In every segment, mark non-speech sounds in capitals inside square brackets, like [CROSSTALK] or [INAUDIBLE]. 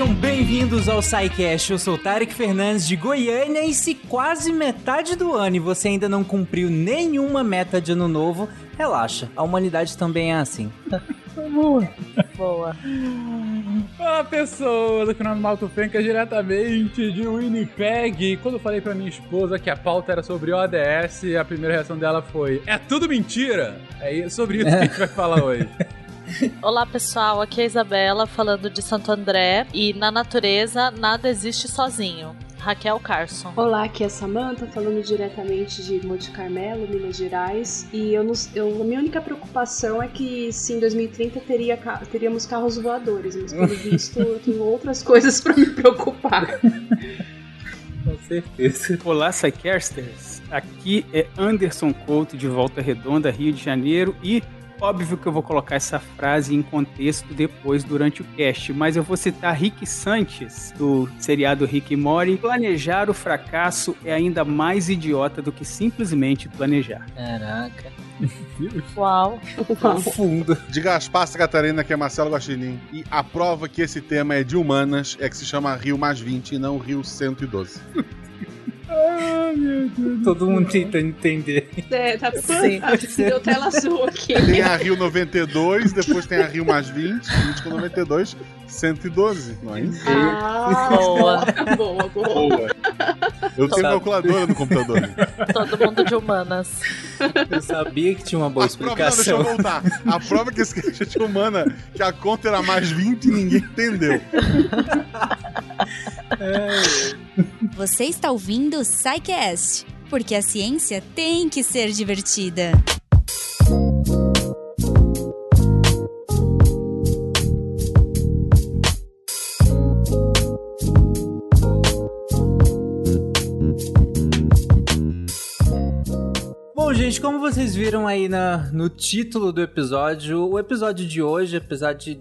Sejam bem-vindos ao SciCast. Eu sou Tarek Fernandes de Goiânia e se quase metade do ano e você ainda não cumpriu nenhuma meta de ano novo, relaxa, a humanidade também é assim. [LAUGHS] Boa. Boa. Olá, pessoas! Aqui no Malto Fenca, diretamente de Winnipeg. Quando eu falei pra minha esposa que a pauta era sobre ODS, a primeira reação dela foi: É tudo mentira! É sobre isso que a gente vai falar [LAUGHS] hoje. Olá pessoal, aqui é a Isabela falando de Santo André e na natureza nada existe sozinho. Raquel Carson. Olá, aqui é a Samanta, falando diretamente de Monte Carmelo, Minas Gerais. E eu, não, eu, a minha única preocupação é que se em 2030 teria, teríamos carros voadores, mas pelo [LAUGHS] visto eu tenho outras coisas para me preocupar. Com certeza. Olá, Psycasters. Aqui é Anderson Couto de Volta Redonda, Rio de Janeiro e Óbvio que eu vou colocar essa frase em contexto depois durante o cast, mas eu vou citar Rick Sanchez, do seriado Rick e Morty. Planejar o fracasso é ainda mais idiota do que simplesmente planejar. Caraca. [LAUGHS] Uau. Profundo. De Gaspar Catarina, que é Marcelo Guaxinim. E a prova que esse tema é de humanas é que se chama Rio mais 20 e não Rio 112. [LAUGHS] Meu Deus. Todo mundo tentando entender. É, tá Sim. [LAUGHS] Deu tela azul aqui. Tem a Rio 92, depois tem a Rio mais 20, 20 com 92, 112, não é? Ah, Boa. [LAUGHS] boa, boa. Boa. Eu tenho Sabe. calculadora no computador. Todo mundo de humanas. Eu sabia que tinha uma boa A prova, não, deixa explicação. eu voltar. A prova é que esse é de humana, que a conta era mais 20 e ninguém entendeu. [LAUGHS] Você está ouvindo o SciCast, porque a ciência tem que ser divertida. Gente, como vocês viram aí na, no título do episódio, o episódio de hoje, apesar de.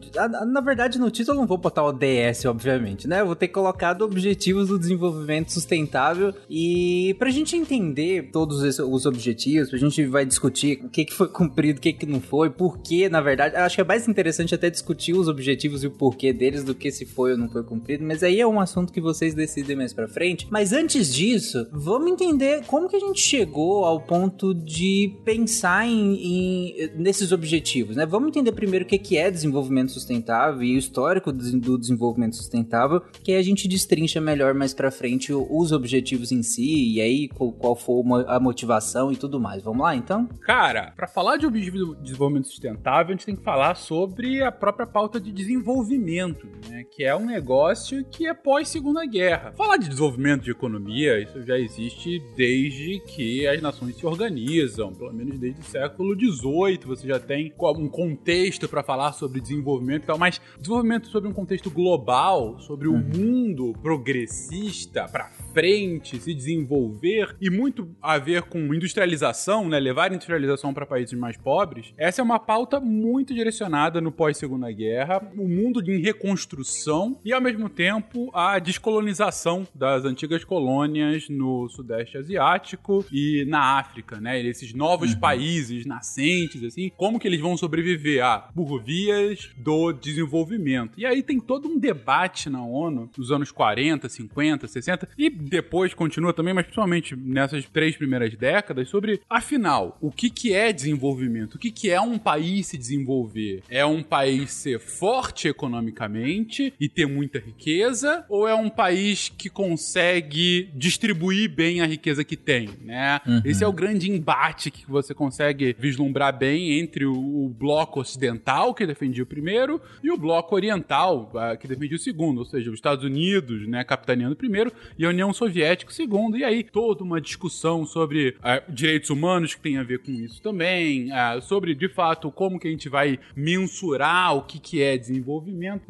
Na verdade, no título eu não vou botar o DS, obviamente, né? Eu vou ter colocado Objetivos do Desenvolvimento Sustentável. E pra gente entender todos esses- os objetivos, pra gente vai discutir o que, que foi cumprido, o que, que não foi, por que, na verdade. Acho que é mais interessante até discutir os objetivos e o porquê deles do que se foi ou não foi cumprido. Mas aí é um assunto que vocês decidem mais pra frente. Mas antes disso, vamos entender como que a gente chegou ao ponto de pensar em, em- nesses objetivos, né? Vamos entender primeiro o que é desenvolvimento sustentável e o histórico do desenvolvimento sustentável, que a gente destrincha melhor mais pra frente os objetivos em si e aí qual, for a motivação e tudo mais. Vamos lá, então? Cara, pra falar de objetivo de desenvolvimento sustentável, a gente tem que falar sobre a própria pauta de desenvolvimento, né? Que é um negócio que é pós-segunda guerra. Falar de desenvolvimento de economia, isso já existe desde que as nações se organizam, pelo menos desde o século XVIII. Você já tem um contexto pra falar sobre desenvolvimento e tal, mas desenvolvimento sobre um contexto global, sobre o mundo progressista pra frente, se desenvolver e muito a ver com industrialização, né, levar industrialização para países mais pobres. Essa é uma pauta muito direcionada no pós-segunda guerra, o mundo em reconstrução e ao mesmo tempo a descolonização das antigas colônias no sudeste asiático e na África, né? Esses novos países nascentes assim, como que eles vão sobreviver a por vias do desenvolvimento. E aí tem todo um debate na ONU nos anos 40, 50, 60 e depois continua também, mas principalmente nessas três primeiras décadas, sobre, afinal, o que, que é desenvolvimento? O que, que é um país se desenvolver? É um país ser forte economicamente e ter muita riqueza? Ou é um país que consegue distribuir bem a riqueza que tem, né? Esse é o grande embate que você consegue vislumbrar bem entre o, o bloco ocidental, que defendia o primeiro, e o bloco oriental, ah, que defendia o segundo, ou seja, os Estados Unidos, né, capitaneando o primeiro, e a União Soviética o segundo, e aí toda uma discussão sobre ah, direitos humanos que tem a ver com isso também, ah, sobre, de fato, como que a gente vai mensurar o que, que é desenvolvimento.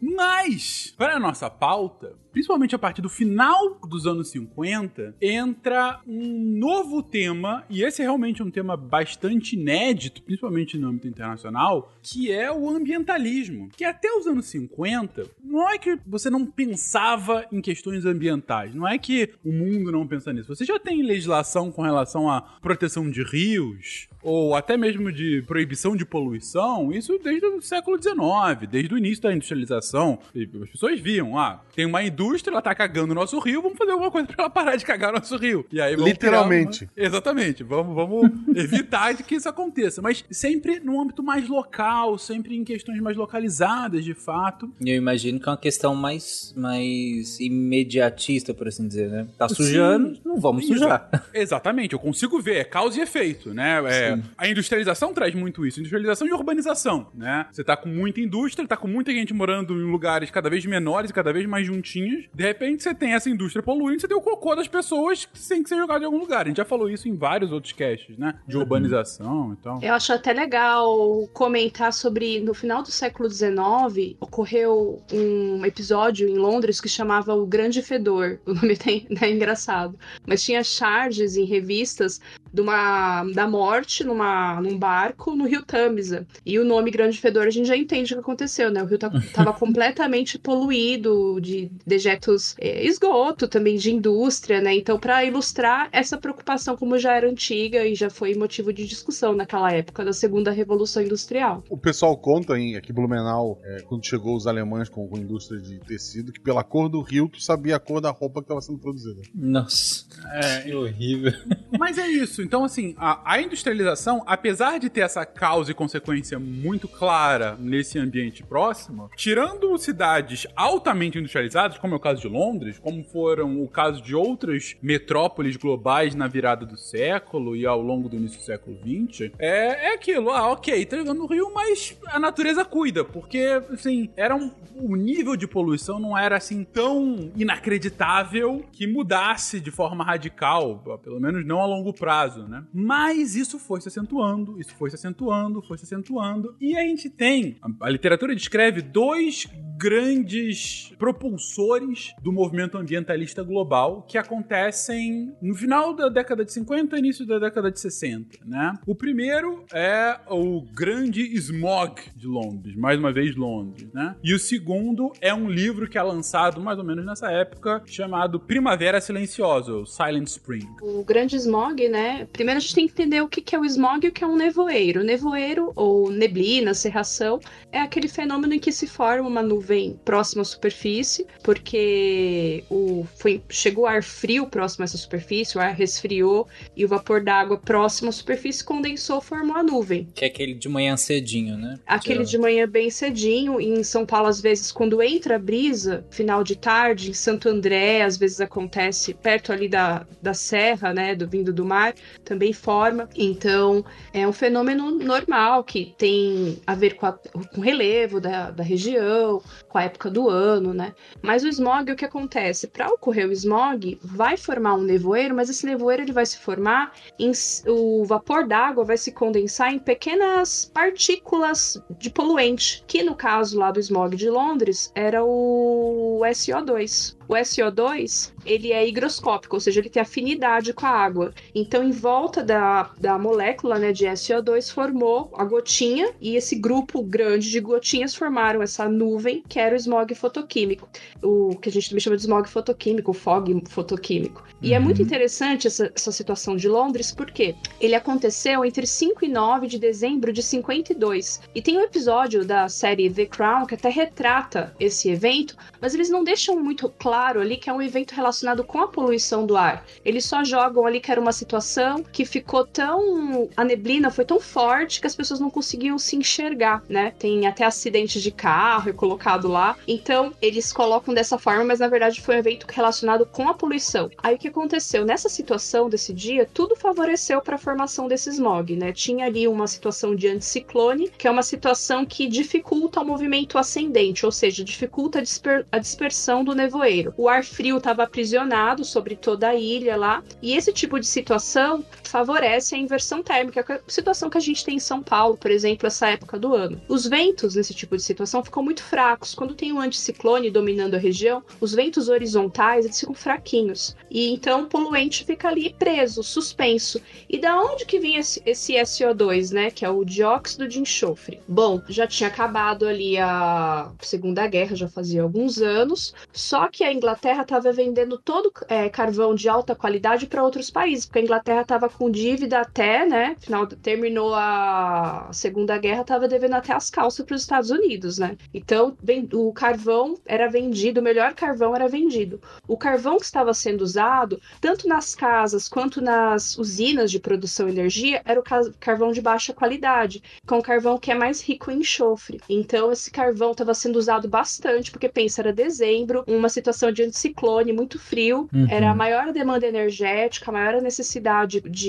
Mas, para a nossa pauta, principalmente a partir do final dos anos 50, entra um novo tema, e esse é realmente um tema bastante inédito, principalmente no âmbito internacional, que é o ambientalismo. Que até os anos 50, não é que você não pensava em questões ambientais, não é que o mundo não pensa nisso. Você já tem legislação com relação à proteção de rios, ou até mesmo de proibição de poluição, isso desde o século XIX, desde o início da industrialização. As pessoas viam, ah, tem uma indústria, ela tá cagando o nosso rio, vamos fazer alguma coisa pra ela parar de cagar o nosso rio. E aí vamos Literalmente. uma- Exatamente, vamos, vamos [LAUGHS] evitar de que isso aconteça. Mas sempre num âmbito mais local, sempre em questões mais localizadas, de fato. E eu imagino que é uma questão mais, mais imediatista, por assim dizer, né? Tá sujando, não vamos sujar. [LAUGHS] Exatamente, eu consigo ver, é causa e efeito, né? É, a industrialização traz muito isso, industrialização e urbanização, né? Você tá com muita indústria, tá com muita gente morando em lugares cada vez menores e cada vez mais juntinhos. De repente você tem essa indústria poluindo, você tem o cocô das pessoas que tem que ser jogado em algum lugar. A gente já falou isso em vários outros casts, né? De urbanização e tal. Eu acho até legal comentar sobre. No final do século XIX, ocorreu um episódio em Londres que chamava O Grande Fedor. [LAUGHS] O nome tem, é engraçado. Mas tinha charges em revistas de uma, da morte numa, num barco no rio Tâmisa. E o nome Grande Fedor a gente já entende o que aconteceu, né? O rio estava [LAUGHS] completamente poluído de dejetos, é, esgoto também de indústria, né? Então, para ilustrar essa preocupação, como já era antiga e já foi motivo de discussão naquela época da segunda revolução industrial. O pessoal conta em aqui Blumenau, é, quando chegou os alemães com, com indústria de tecido, que pela cor do rio tu sabia a cor da roupa que estava sendo produzida. Nossa, É, [LAUGHS] que horrível. Mas é isso. Então, assim, a, a industrialização, apesar de ter essa causa e consequência muito clara nesse ambiente próximo, tirando cidades altamente industrializadas, como é o caso de Londres, como foram o caso de outras metrópoles globais na virada do século e ao longo do início do século XX, é, é aquilo. Ah, ok, tá jogando no Rio, mas a natureza cuida, porque, assim, era um, o nível de poluição não era assim tão inacreditável que mudasse de forma radical, pelo menos não a longo prazo, né? Mas isso foi se acentuando, isso foi se acentuando, foi se acentuando, e a gente tem, a, literatura descreve dois grandes propulsores do movimento ambientalista global que acontecem no final da década de 50 e início da década de 60, né? O primeiro é o grande smog de Londres, mais uma vez Londres, né? E o segundo é um livro que é lançado mais ou menos nessa época, chamado Primavera Silenciosa, Silent Spring. O grande smog, né? Primeiro a gente tem que entender o que é o smog e o que é um nevoeiro. O nevoeiro, ou neblina, cerração, é aquele fenômeno em que se forma uma nuvem próxima à superfície, porque o, foi, chegou ar frio próximo a essa superfície, o ar resfriou e o vapor d'água próximo à superfície condensou, formou a nuvem. Que é aquele de manhã cedinho, né? Aquele Que de manhã bem cedinho, e em São Paulo, às vezes, quando entra a brisa, final de tarde, em Santo André, às vezes acontece perto ali da, da serra, né, do vindo do mar, também forma. Então, é um fenômeno normal que tem a ver com, a- com o relevo da, da região, com a época do ano, né? Mas o smog, o que acontece? Para ocorrer o smog, vai formar um nevoeiro, mas esse nevoeiro ele vai se formar em o vapor d'água vai se condensar em pequenas partículas de poluente, que no caso lá do smog de Londres era o SO2. O SO2, ele é higroscópico, ou seja, ele tem afinidade com a água. Então, em volta da, da molécula né, de SO2 formou a gotinha, e esse grupo grande de gotinhas formaram essa nuvem, que era o smog fotoquímico. O que a gente também chama de smog fotoquímico, o fog fotoquímico. E é muito interessante essa, essa situação de Londres, porque ele aconteceu entre 5 e 9 de dezembro de 52. E tem um episódio da série The Crown que até retrata esse evento, mas eles não deixam muito claro ali que é um evento relacionado com a poluição do ar. Eles só jogam ali que era uma situação que ficou tão. A neblina foi tão forte que as pessoas não conseguiam se enxergar, né? Tem até acidente de carro colocado lá. Então, eles colocam dessa forma, mas na verdade foi um evento relacionado com a poluição. Aí o que aconteceu? Nessa situação desse dia, tudo favoreceu para a formação desse smog, né? Tinha ali uma situação de anticiclone, que é uma situação que dificulta o movimento ascendente, ou seja, dificulta a, disper- a dispersão do nevoeiro. O ar frio estava aprisionado sobre toda a ilha lá, e esse tipo de situação favorece a inversão térmica, que é a situação que a gente tem em São Paulo, por exemplo, essa época do ano. Os ventos nesse tipo de situação ficam muito fracos. Quando tem um anticiclone dominando a região, os ventos horizontais eles ficam fraquinhos. E então o poluente fica ali preso, suspenso. E da onde que vinha esse, esse SO2, né? Que é o dióxido de enxofre. Bom, já tinha acabado ali a Segunda Guerra, já fazia alguns anos. Só que a Inglaterra estava vendendo todo é, carvão de alta qualidade para outros países, porque a Inglaterra estava com dívida até, né? Final, terminou a Segunda Guerra, estava devendo até as calças para os Estados Unidos, né? Então, o carvão era vendido, o melhor carvão era vendido. O carvão que estava sendo usado, tanto nas casas quanto nas usinas de produção de energia, era o carvão de baixa qualidade, com carvão que é mais rico em enxofre. Então, esse carvão estava sendo usado bastante, porque pensa, era dezembro, uma situação de anticiclone muito frio, uhum. era a maior demanda energética, a maior necessidade de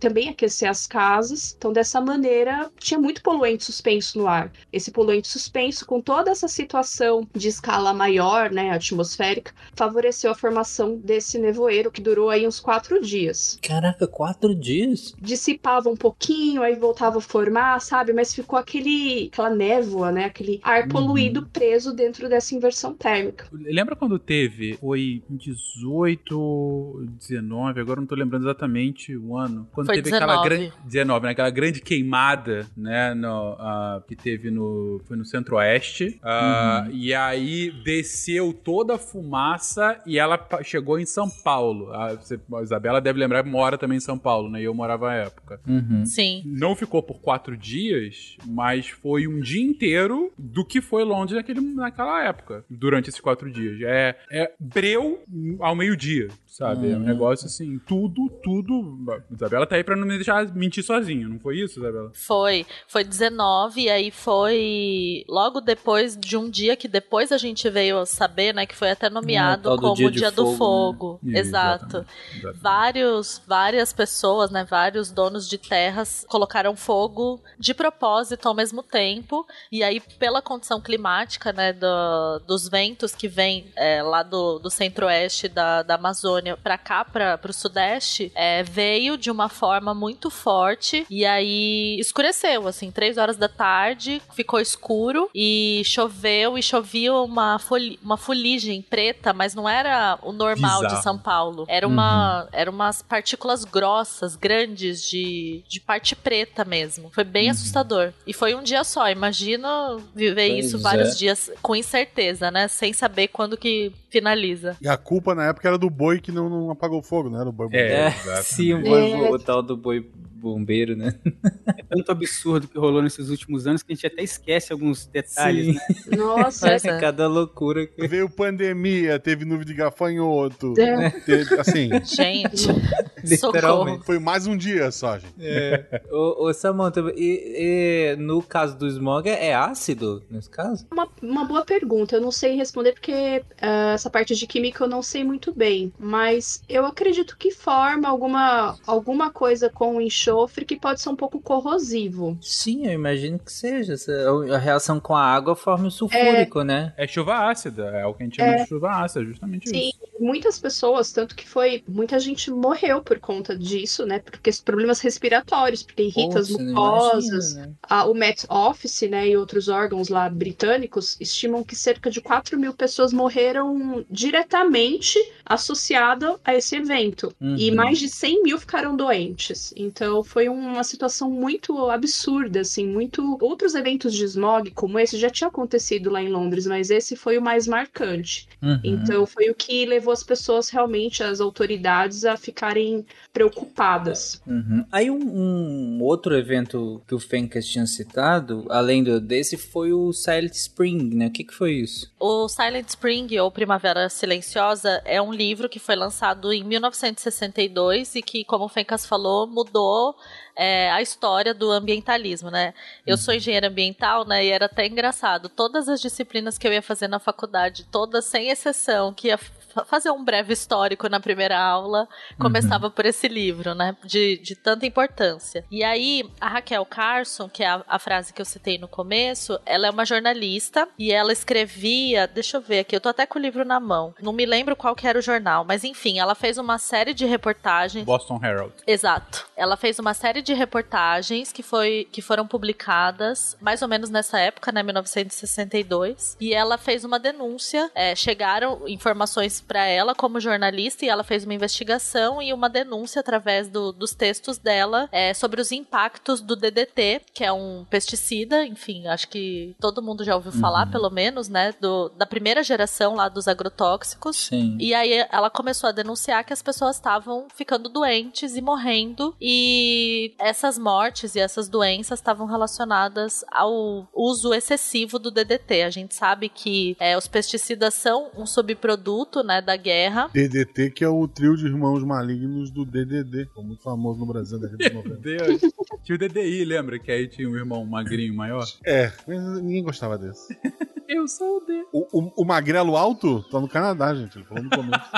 também aquecer as casas. Então, dessa maneira, tinha muito poluente suspenso no ar. Esse poluente suspenso, com toda essa situação de escala maior, né, atmosférica, favoreceu a formação desse nevoeiro que durou aí uns quatro dias. Caraca, quatro dias? Dissipava um pouquinho, aí voltava a formar, sabe? Mas ficou aquele, aquela névoa, né? Aquele ar poluído uhum. preso dentro dessa inversão térmica. Lembra quando teve? Foi em 18, 19, agora não tô lembrando exatamente o ano. Quando foi teve 19. aquela grande. 19, né? Aquela grande queimada, né? No, uh, que teve no. Foi no centro-oeste. Uh, uhum. E aí desceu toda a fumaça e ela chegou em São Paulo. A, você, a Isabela deve lembrar que mora também em São Paulo, né? E eu morava à época. Uhum. Sim. Não ficou por quatro dias, mas foi um dia inteiro do que foi Londres naquele, naquela época, durante esses quatro dias. É, é breu ao meio-dia sabe? Uhum. É um uhum. negócio assim, tudo, tudo. Isabela tá aí pra não me deixar mentir sozinho, não foi isso, Isabela? Foi. Foi 19, e aí foi logo depois de um dia que depois a gente veio saber, né, que foi até nomeado ah, como dia o Dia do Fogo. fogo. Né? Exato. Exatamente. Exatamente. Vários, várias pessoas, né, vários donos de terras colocaram fogo de propósito ao mesmo tempo, e aí pela condição climática, né, do, dos ventos que vêm é, lá do, do centro-oeste da, da Amazônia Amazônia para cá, para o sudeste, é, veio de uma forma muito forte e aí escureceu, assim, três horas da tarde, ficou escuro e choveu e chovia uma, foli uma fuligem preta, mas não era o normal Bizarro. de São Paulo. Era uma, uhum. eram umas partículas grossas, grandes, de, de parte preta mesmo. Foi bem uhum. assustador. E foi um dia só. Imagina viver pois isso vários é. dias com incerteza, né? Sem saber quando que finaliza. E a culpa na época era do boi que não, não apagou o fogo, né? Era o boi É, é sim, o, boi, é. o tal do boi bombeiro, né? É tanto absurdo que rolou nesses últimos anos que a gente até esquece alguns detalhes, Sim. né? Nossa, é cada loucura. Que... Veio pandemia, teve nuvem de gafanhoto. É. Teve, assim. Gente, [LAUGHS] literalmente. Foi mais um dia só, gente. É. [LAUGHS] ô, Samantha, e, e, no caso do smog, é ácido nesse caso? Uma, uma boa pergunta. Eu não sei responder porque uh, essa parte de química eu não sei muito bem. Mas eu acredito que forma alguma, alguma coisa com enxofre enxofre que pode ser um pouco corrosivo. Sim, eu imagino que seja. A reação com a água forma o sulfúrico, é... né? É chuva ácida, é o que a gente chama é... de chuva ácida, justamente Sim, isso. Muitas pessoas, tanto que foi, muita gente morreu por conta disso, né? Porque problemas respiratórios, porque irrita as mucosas. Né? a, o Met Office, né, e outros órgãos lá britânicos estimam que cerca de 4 mil pessoas morreram diretamente associada a esse evento. Uhum. E mais de 100 mil ficaram doentes. Então, foi uma situação muito absurda, assim, muito. Outros eventos de smog como esse já tinha acontecido lá em Londres, mas esse foi o mais marcante. Uhum. Então foi o que levou as pessoas realmente, as autoridades, a ficarem preocupadas. Uhum. Aí um, um, outro evento que o Fencas tinha citado, além do, desse, foi o Silent Spring, né? O que, que foi isso? O Silent Spring, ou Primavera Silenciosa, é um livro que foi lançado em 1962 e que, como o Fencas falou, mudou é, a história do ambientalismo, né? Eu sou uhum. engenheira ambiental, né? E era até engraçado. Todas as disciplinas que eu ia fazer na faculdade, todas sem exceção, que ia fazer um breve histórico na primeira aula, começava uhum. por esse livro, né? De, de tanta importância. E aí, a Raquel Carson, que é a, a frase que eu citei no começo, ela é uma jornalista e ela escrevia. Deixa eu ver aqui, eu tô até com o livro na mão. Não me lembro qual que era o jornal, mas enfim, ela fez uma série de reportagens. Boston Herald. Exato. Ela fez uma série de reportagens que, foi, que foram publicadas mais ou menos nessa época, né? 1962. E ela fez uma denúncia. É, chegaram informações para ela como jornalista e ela fez uma investigação e uma denúncia através do, dos textos dela é, sobre os impactos do DDT, que é um pesticida, enfim, acho que todo mundo já ouviu uhum. falar, pelo menos, né? Do, da primeira geração lá dos agrotóxicos. Sim. E aí ela começou a denunciar que as pessoas estavam ficando doentes e morrendo. E essas mortes e essas doenças estavam relacionadas ao uso excessivo do DDT. A gente sabe que é, os pesticidas são um subproduto né, da guerra. DDT, que é o trio de irmãos malignos do DDD, muito famoso no Brasil da Rede Meu Deus. Tinha o DDI, lembra? Que aí tinha um irmão magrinho maior. É, mas ninguém gostava desse. [LAUGHS] Eu sou o D. O, o, o, magrelo alto tá no Canadá, gente. Ele falou no começo.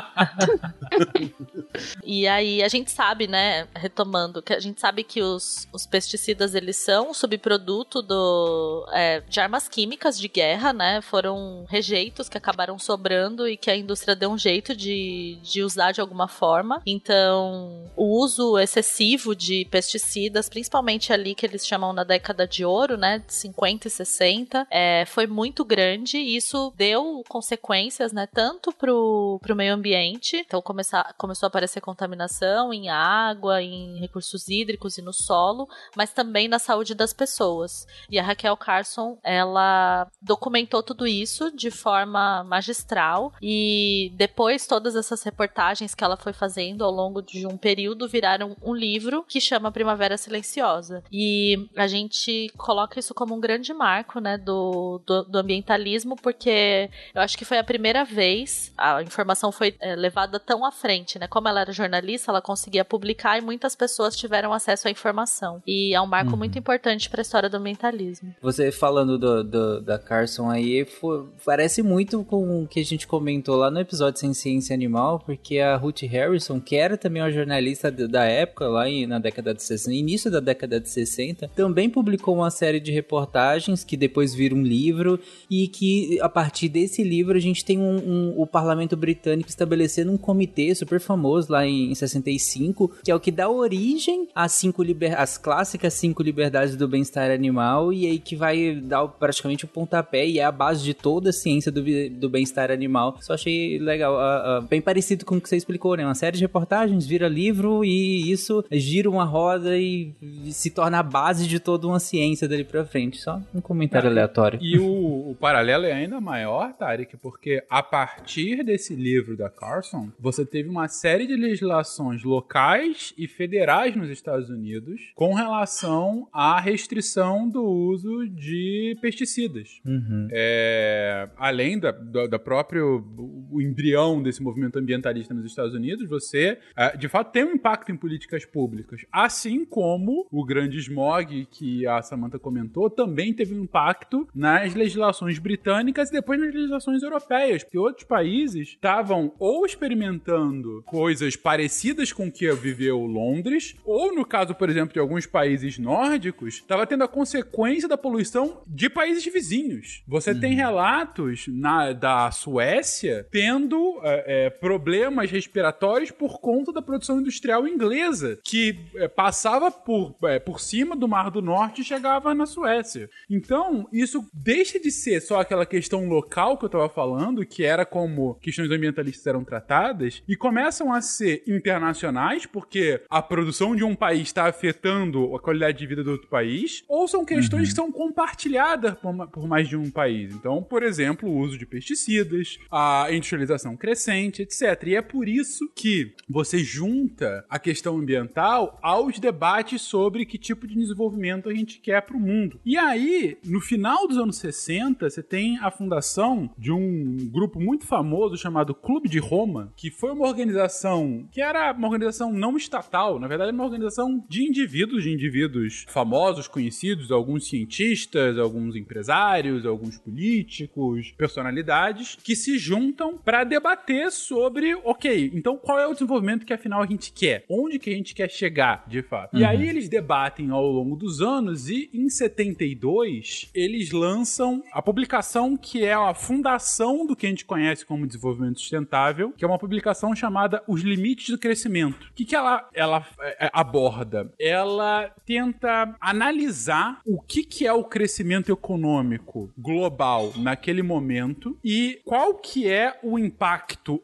[LAUGHS] e aí a gente sabe, né, retomando, que a gente sabe que os, os pesticidas eles são um subproduto do, é, de armas químicas de guerra, né? Foram rejeitos que acabaram sobrando e que a indústria deu um jeito de, de usar de alguma forma. Então, o uso excessivo de pesticidas, principalmente ali que eles chamam na década de ouro, né, de 50 e 60, é, foi muito grande e isso deu consequências, né, tanto pro, pro meio ambiente, então começar, começou a aparecer contaminação em água, em recursos hídricos e no solo, mas também na saúde das pessoas. E a Raquel Carson, ela documentou tudo isso de forma magistral e depois todas essas reportagens que ela foi fazendo ao longo de um período viraram um livro que chama Primavera Silenciosa. E a gente coloca isso como um grande marco, né, do, do, do ambientalismo, porque eu acho que foi a primeira vez a informação foi é, levada tão à frente, né? Como ela era jornalista, ela conseguia publicar e muitas pessoas tiveram acesso à informação. E é um marco uhum. muito importante para a história do ambientalismo. Você falando do, do, da Carson aí, foi, parece muito com o que a gente comentou lá no episódio Sem Ciência Animal, porque a Ruth Harrison, que era também uma jornalista da época, lá na década de 60, início da década de 60, também publicou uma série de reportagens que depois viram um livro e que a partir desse livro a gente tem um, um, o parlamento britânico estabelecendo um comitê super famoso lá em, em 65, que é o que dá origem às cinco liber, às clássicas cinco liberdades do bem-estar animal e aí que vai dar praticamente o pontapé e é a base de toda a ciência do, do bem-estar animal. Só achei legal, uh, uh, bem parecido com o que você explicou, né? Uma série de reportagens vira livro e isso gira uma roda e, se torna a base de toda uma ciência dali pra frente. Só um comentário aleatório. E o, o paralelo é ainda maior, Tarek, porque a partir desse livro da Carson, você teve uma série de legislações locais e federais nos Estados Unidos com relação à restrição do uso de pesticidas. Uhum. É, além da, da, da próprio o embrião desse movimento ambientalista nos Estados Unidos, você é, de fato tem um impacto em políticas públicas, assim como o grande smog que a Samantha comentou também teve um impacto nas legislações legislações britânicas e depois nas legislações europeias, porque outros países estavam ou experimentando coisas parecidas com o que viveu Londres, ou no caso, por exemplo, de alguns países nórdicos, estava tendo a consequência da poluição de países vizinhos. Você uhum. tem relatos na, da Suécia tendo é, é, problemas respiratórios por conta da produção industrial inglesa, que é, passava por, é, por cima do Mar do Norte e chegava na Suécia. Então, isso deixa de ser só aquela questão local que eu tava falando, que era como questões ambientalistas eram tratadas, e começam a ser internacionais, porque a produção de um país está afetando a qualidade de vida do outro país, ou são questões uhum. que são compartilhadas por, por mais de um país. Então, por exemplo, o uso de pesticidas, a industrialização crescente, etc. E é por isso que você junta a questão ambiental aos debates sobre que tipo de desenvolvimento a gente quer para o mundo. E aí, no final dos anos 60, você tem a fundação de um grupo muito famoso chamado Clube de Roma, que foi uma organização que era uma organização não estatal, na verdade, uma organização de indivíduos, de indivíduos famosos, conhecidos, alguns cientistas, alguns empresários, alguns políticos, personalidades, que se juntam para debater sobre, ok, então qual é o desenvolvimento que afinal a gente quer? Onde que a gente quer chegar, de fato? Uhum. E aí eles debatem ao longo dos anos e em 72 eles lançam a publicação que é a fundação do que a gente conhece como desenvolvimento sustentável, que é uma publicação chamada Os Limites do Crescimento. O que, que ela, ela é, aborda? Ela tenta analisar o que, que é o crescimento econômico global naquele momento e qual que é o impacto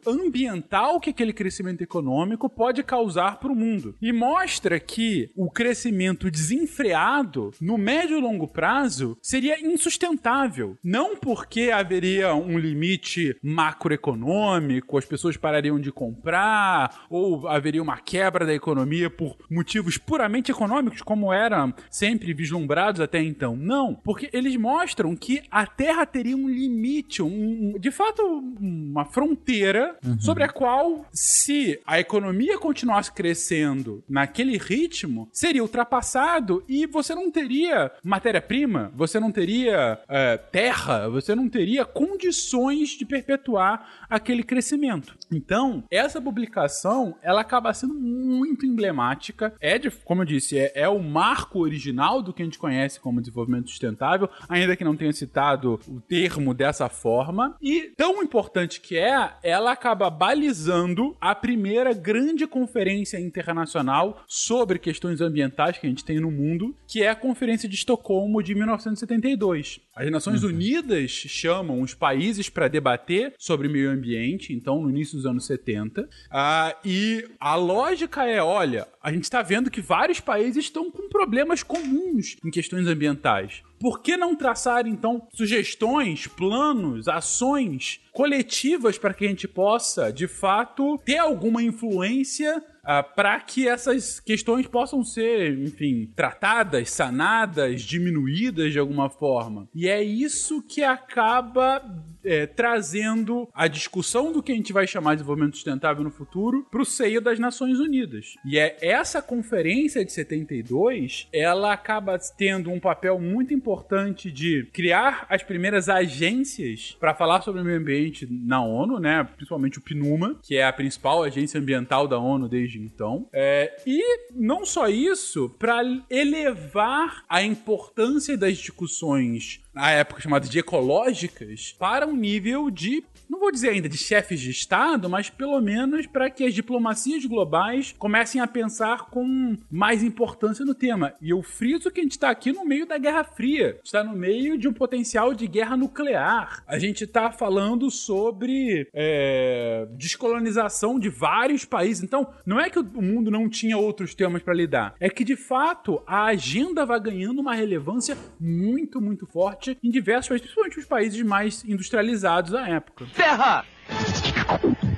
ambiental que aquele crescimento econômico pode causar para o mundo. E mostra que o crescimento desenfreado, no médio e longo prazo, seria insustentável. Não porque haveria um limite macroeconômico, as pessoas parariam de comprar, ou haveria uma quebra da economia por motivos puramente econômicos, como eram sempre vislumbrados até então. Não, porque eles mostram que a Terra teria um limite, um, de fato, uma fronteira uhum. sobre a qual, se a economia continuasse crescendo naquele ritmo, seria ultrapassado e você não teria matéria-prima, você não teria é, terra, você não teria condições de perpetuar aquele crescimento. Então, essa publicação, ela acaba sendo muito emblemática. É, de, como eu disse, é, é o marco original do que a gente conhece como desenvolvimento sustentável, ainda que não tenha citado o termo dessa forma. E tão importante que é, ela acaba balizando a primeira grande conferência internacional sobre questões ambientais que a gente tem no mundo, que é a Conferência de Estocolmo de 1972. As Nações uhum. Unidas chamam os países para debater sobre meio ambiente, então no início dos anos 70. Uh, ah, e a lógica é: olha, a gente está vendo que vários países estão com problemas comuns em questões ambientais. Por que não traçar, então, sugestões, planos, ações coletivas para que a gente possa, de fato, ter alguma influência uh, ah, para que essas questões possam ser, enfim, tratadas, sanadas, diminuídas de alguma forma. E é isso que acaba é, trazendo a discussão do que a gente vai chamar de desenvolvimento sustentável no futuro para o seio das Nações Unidas. E é essa conferência de 72, ela acaba tendo um papel muito importante de criar as primeiras agências para falar sobre o meio ambiente na ONU, né? Principalmente o PNUMA, que é a principal agência ambiental da ONU desde então. É, e não só isso, para elevar a importância das discussões na época chamadas de ecológicas, para um nível de não vou dizer ainda de chefes de Estado, mas pelo menos para que as diplomacias globais comecem a pensar com mais importância no tema. E eu friso que a gente está aqui no meio da Guerra Fria, está no meio de um potencial de guerra nuclear. A gente está falando sobre é, descolonização de vários países. Então, não é que o mundo não tinha outros temas para lidar, é que de fato a agenda vai ganhando uma relevância muito, muito forte em diversos países, principalmente os países mais industrializados da época. Terra!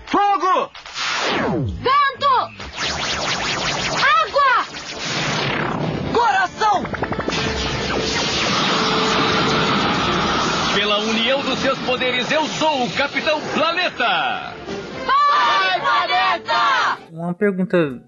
Fogo! Vento! Água! Coração! Pela união dos seus poderes, eu sou o Capitão Planeta! Vai, Planeta! Uma pergunta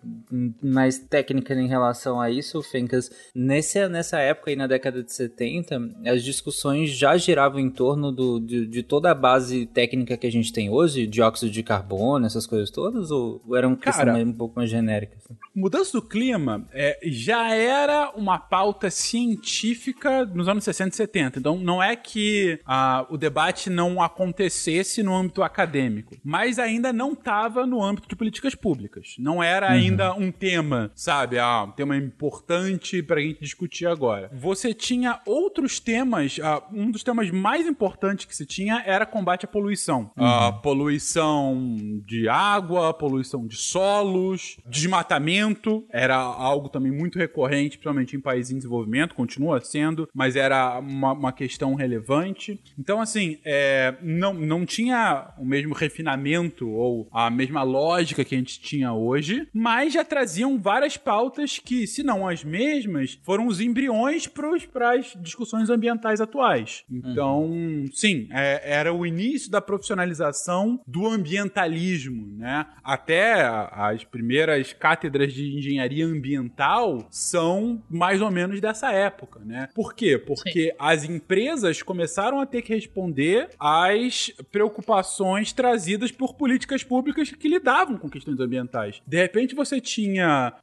mais técnica em relação a isso, Fencas. Nesse, nessa época aí, na década de 70, as discussões já giravam em torno do, de, de toda a base técnica que a gente tem hoje, dióxido de carbono, essas coisas todas, ou, ou era uma questão Cara, um pouco mais genérica? Assim? Mudança do clima é, já era uma pauta científica nos anos 60 e 70. Então, não é que ah, o debate não acontecesse no âmbito acadêmico, mas ainda não estava no âmbito de políticas públicas. Não era uhum. Um tema, sabe? Ah, um tema importante pra gente discutir agora. Você tinha outros temas, ah, um dos temas mais importantes que se tinha era combate à poluição. Uhum. A poluição de água, poluição de solos, desmatamento, era algo também muito recorrente, principalmente em países em desenvolvimento, continua sendo, mas era uma, uma questão relevante. Então, assim, é, não, não tinha o mesmo refinamento ou a mesma lógica que a gente tinha hoje, mas já traziam várias pautas que, se não as mesmas, foram os embriões para as discussões ambientais atuais. Então, uhum. sim, é, era o início da profissionalização do ambientalismo, né? Até as primeiras cátedras de engenharia ambiental são mais ou menos dessa época, né? Por quê? Porque sim. as empresas começaram a ter que responder às preocupações trazidas por políticas públicas que lidavam com questões ambientais. De repente você tinha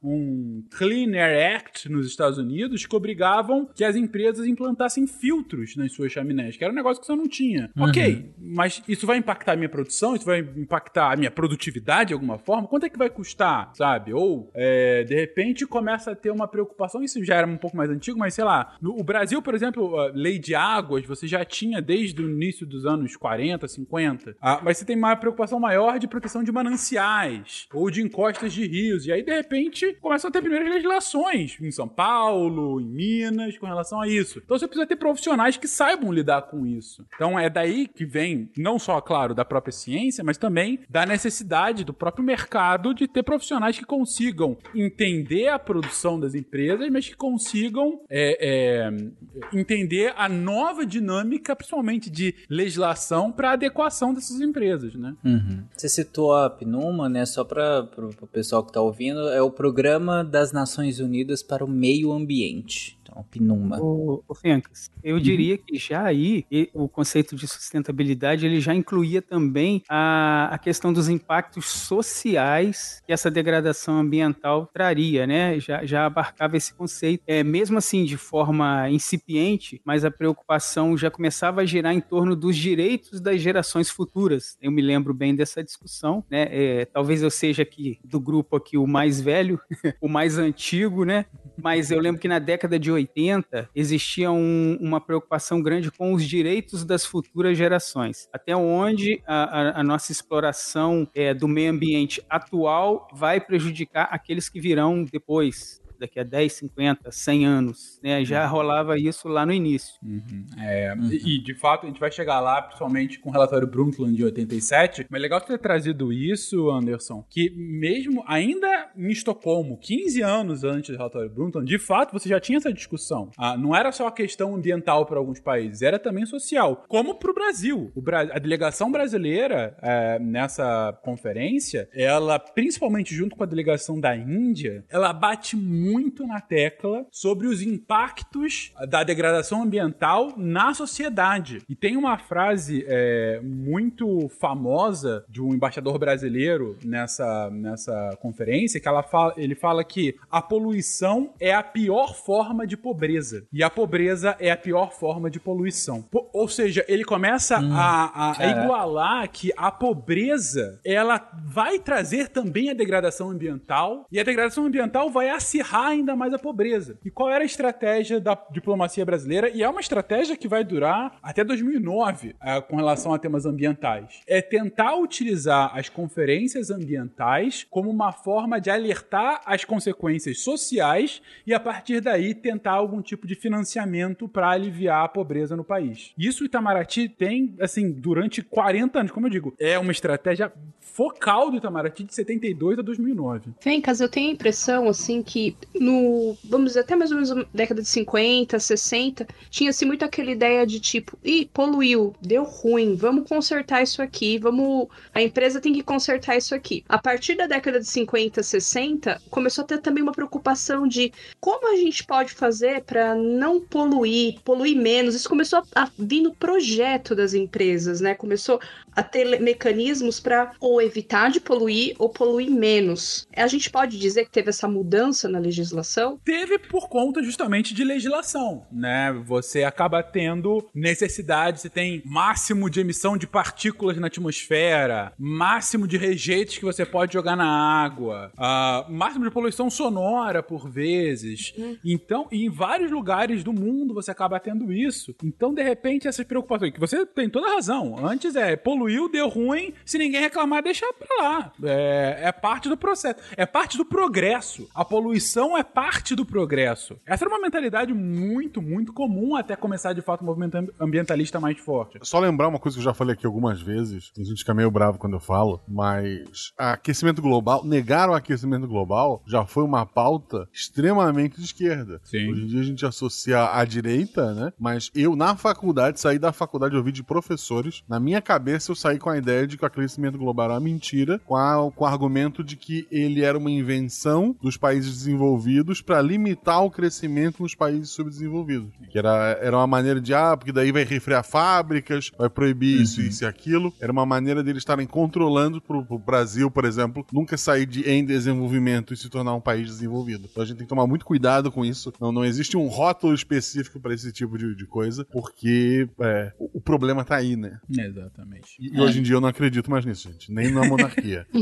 um Clean Air Act nos Estados Unidos que obrigavam que as empresas implantassem filtros nas suas chaminés, que era um negócio que você não tinha. Uhum. Ok, mas isso vai impactar a minha produção? Isso vai impactar a minha produtividade de alguma forma? Quanto é que vai custar, sabe? Ou, é, de repente, começa a ter uma preocupação, isso já era um pouco mais antigo, mas sei lá, no, o Brasil, por exemplo, a lei de águas, você já tinha desde o início dos anos 40, 50, ah, mas você tem uma preocupação maior de proteção de mananciais ou de encostas de rios, e aí, de repente, começam a ter primeiras legislações em São Paulo, em Minas, com relação a isso. Então você precisa ter profissionais que saibam lidar com isso. Então é daí que vem, não só, claro, da própria ciência, mas também da necessidade do próprio mercado de ter profissionais que consigam entender a produção das empresas, mas que consigam é, é, entender a nova dinâmica, principalmente de legislação, para adequação dessas empresas, né? Uhum. Você citou a PNUMA, né? Só para o pessoal que está ouvindo, é o Programa das Nações Unidas para o Meio Ambiente. Então, PNUMA. O, o Fencas, eu uhum. diria que já aí o conceito de sustentabilidade ele já incluía também a, a questão dos impactos sociais que essa degradação ambiental traria, né? Já, já abarcava esse conceito, é, mesmo assim de forma incipiente, mas a preocupação já começava a girar em torno dos direitos das gerações futuras. Eu me lembro bem dessa discussão, né? É, talvez eu seja aqui do grupo aqui o mais velho, [LAUGHS] o mais antigo, né? Mas eu lembro que na década de 80 existia um, uma preocupação grande com os direitos das futuras gerações. Até onde a, a, a nossa exploração é, do meio ambiente atual vai prejudicar aqueles que virão depois daqui a 10, 50, 100 anos. Né? Já uhum. rolava isso lá no início. Uhum. É, uhum. E, de fato, a gente vai chegar lá, principalmente com o relatório Brundtland de 87. Mas é legal ter trazido isso, Anderson, que mesmo ainda em Estocolmo, 15 anos antes do relatório Brundtland, de fato, você já tinha essa discussão. Ah, não era só a questão ambiental para alguns países, era também social. Como para o Brasil. A delegação brasileira é, nessa conferência, ela, principalmente junto com a delegação da Índia, ela bate muito muito na tecla sobre os impactos da degradação ambiental na sociedade. E tem uma frase é, muito famosa de um embaixador brasileiro nessa, nessa conferência que ela fala, ele fala que a poluição é a pior forma de pobreza e a pobreza é a pior forma de poluição. ou seja, ele começa hum, a, a, a igualar que a pobreza ela vai trazer também a degradação ambiental e a degradação ambiental vai acirrar ainda mais a pobreza. E qual era a estratégia da diplomacia brasileira? E é uma estratégia que vai durar até 2009 é, com relação a temas ambientais. É tentar utilizar as conferências ambientais como uma forma de alertar as consequências sociais e a partir daí tentar algum tipo de financiamento para aliviar a pobreza no país. Isso o Itamaraty tem, assim, durante 40 anos, como eu digo, é uma estratégia focal do Itamaraty de 72 a 2009. Fencas, eu tenho a impressão, assim, que no, vamos até mais ou menos na década de 50, 60, tinha-se muito aquela ideia de tipo, ih, poluiu, deu ruim, vamos consertar isso aqui, vamos, a empresa tem que consertar isso aqui. A partir da década de 50, 60, começou a ter também uma preocupação de como a gente pode fazer para não poluir, poluir menos. Isso começou a vir no projeto das empresas, né? Começou a ter mecanismos para ou evitar de poluir ou poluir menos. A gente pode dizer que teve essa mudança na legislação? Teve por conta justamente de legislação, né? Você acaba tendo necessidade, você tem máximo de emissão de partículas na atmosfera, máximo de rejeitos que você pode jogar na água, uh, máximo de poluição sonora por vezes. Hum. Então, em vários lugares do mundo você acaba tendo isso. Então, de repente, essas preocupações, que você tem toda a razão. Antes é poluir evoluiu, deu ruim. Se ninguém reclamar, deixa pra lá. É, é parte do processo. É parte do progresso. A poluição é parte do progresso. Essa era uma mentalidade muito, muito comum até começar de fato o movimento ambientalista mais forte. Só lembrar uma coisa que eu já falei aqui algumas vezes, tem gente que fica meio bravo quando eu falo, mas aquecimento global, negar o aquecimento global já foi uma pauta extremamente de esquerda. Sim. Hoje em dia a gente associa à direita, né? Mas eu, na faculdade, saí da faculdade, ouvi de professores, na minha cabeça eu saí com a ideia de que o aquecimento global era uma mentira, com, a, com o argumento de que ele era uma invenção dos países desenvolvidos para limitar o crescimento nos países subdesenvolvidos. Que era, era uma maneira de, ah, porque daí vai refrear fábricas, vai proibir isso, isso e aquilo. Era uma maneira deles estarem controlando pro, pro Brasil, por exemplo, nunca sair de em desenvolvimento e se tornar um país desenvolvido. Então a gente tem que tomar muito cuidado com isso. Não, não existe um rótulo específico para esse tipo de, de coisa, porque é, o, o problema tá aí, né? Exatamente. E, hoje em dia eu não acredito mais nisso, gente. Nem na monarquia. [LAUGHS]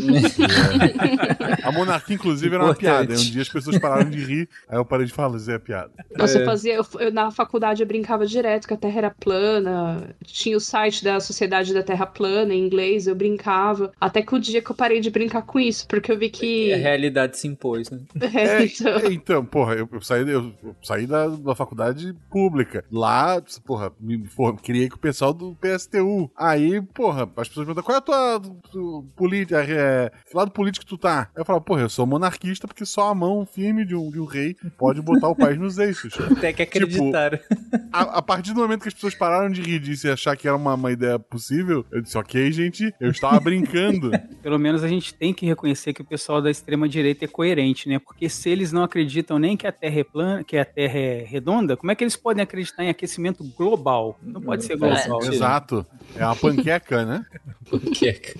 É. A monarquia, inclusive, era uma Importante. piada. Um dia as pessoas pararam de rir, aí eu parei de falar, isso é piada. Você fazia. Eu, eu- na faculdade eu brincava direto que a Terra era plana. Tinha o site da Sociedade da Terra Plana em inglês, eu brincava. Até que o dia que eu parei de brincar com isso, porque eu vi que. A realidade se impôs, né? [LAUGHS] É, então. É, então, porra, eu, eu saí, eu, eu saí da, da faculdade pública. Lá, porra, me for, criei com o pessoal do PSTU. Aí, porra, as pessoas perguntam, qual é a tua tu- política? É, que lado político tu tá? Eu falo, porra, eu sou monarquista porque só a mão firme de um, de um rei pode botar o país nos eixos. [LAUGHS] Até que acreditaram. A, a partir do momento que as pessoas pararam de rir disso e achar que era uma, uma ideia possível, eu disse, ok, gente, eu estava brincando. [LAUGHS] Pelo menos a gente tem que reconhecer que o pessoal da extrema direita é coerente, né? Porque se eles não acreditam nem que a Terra é plana, que a Terra é redonda, como é que eles podem acreditar em aquecimento global? Não pode ser faz global. sentido. Exato. É uma panqueca, né? [LAUGHS] Panqueca.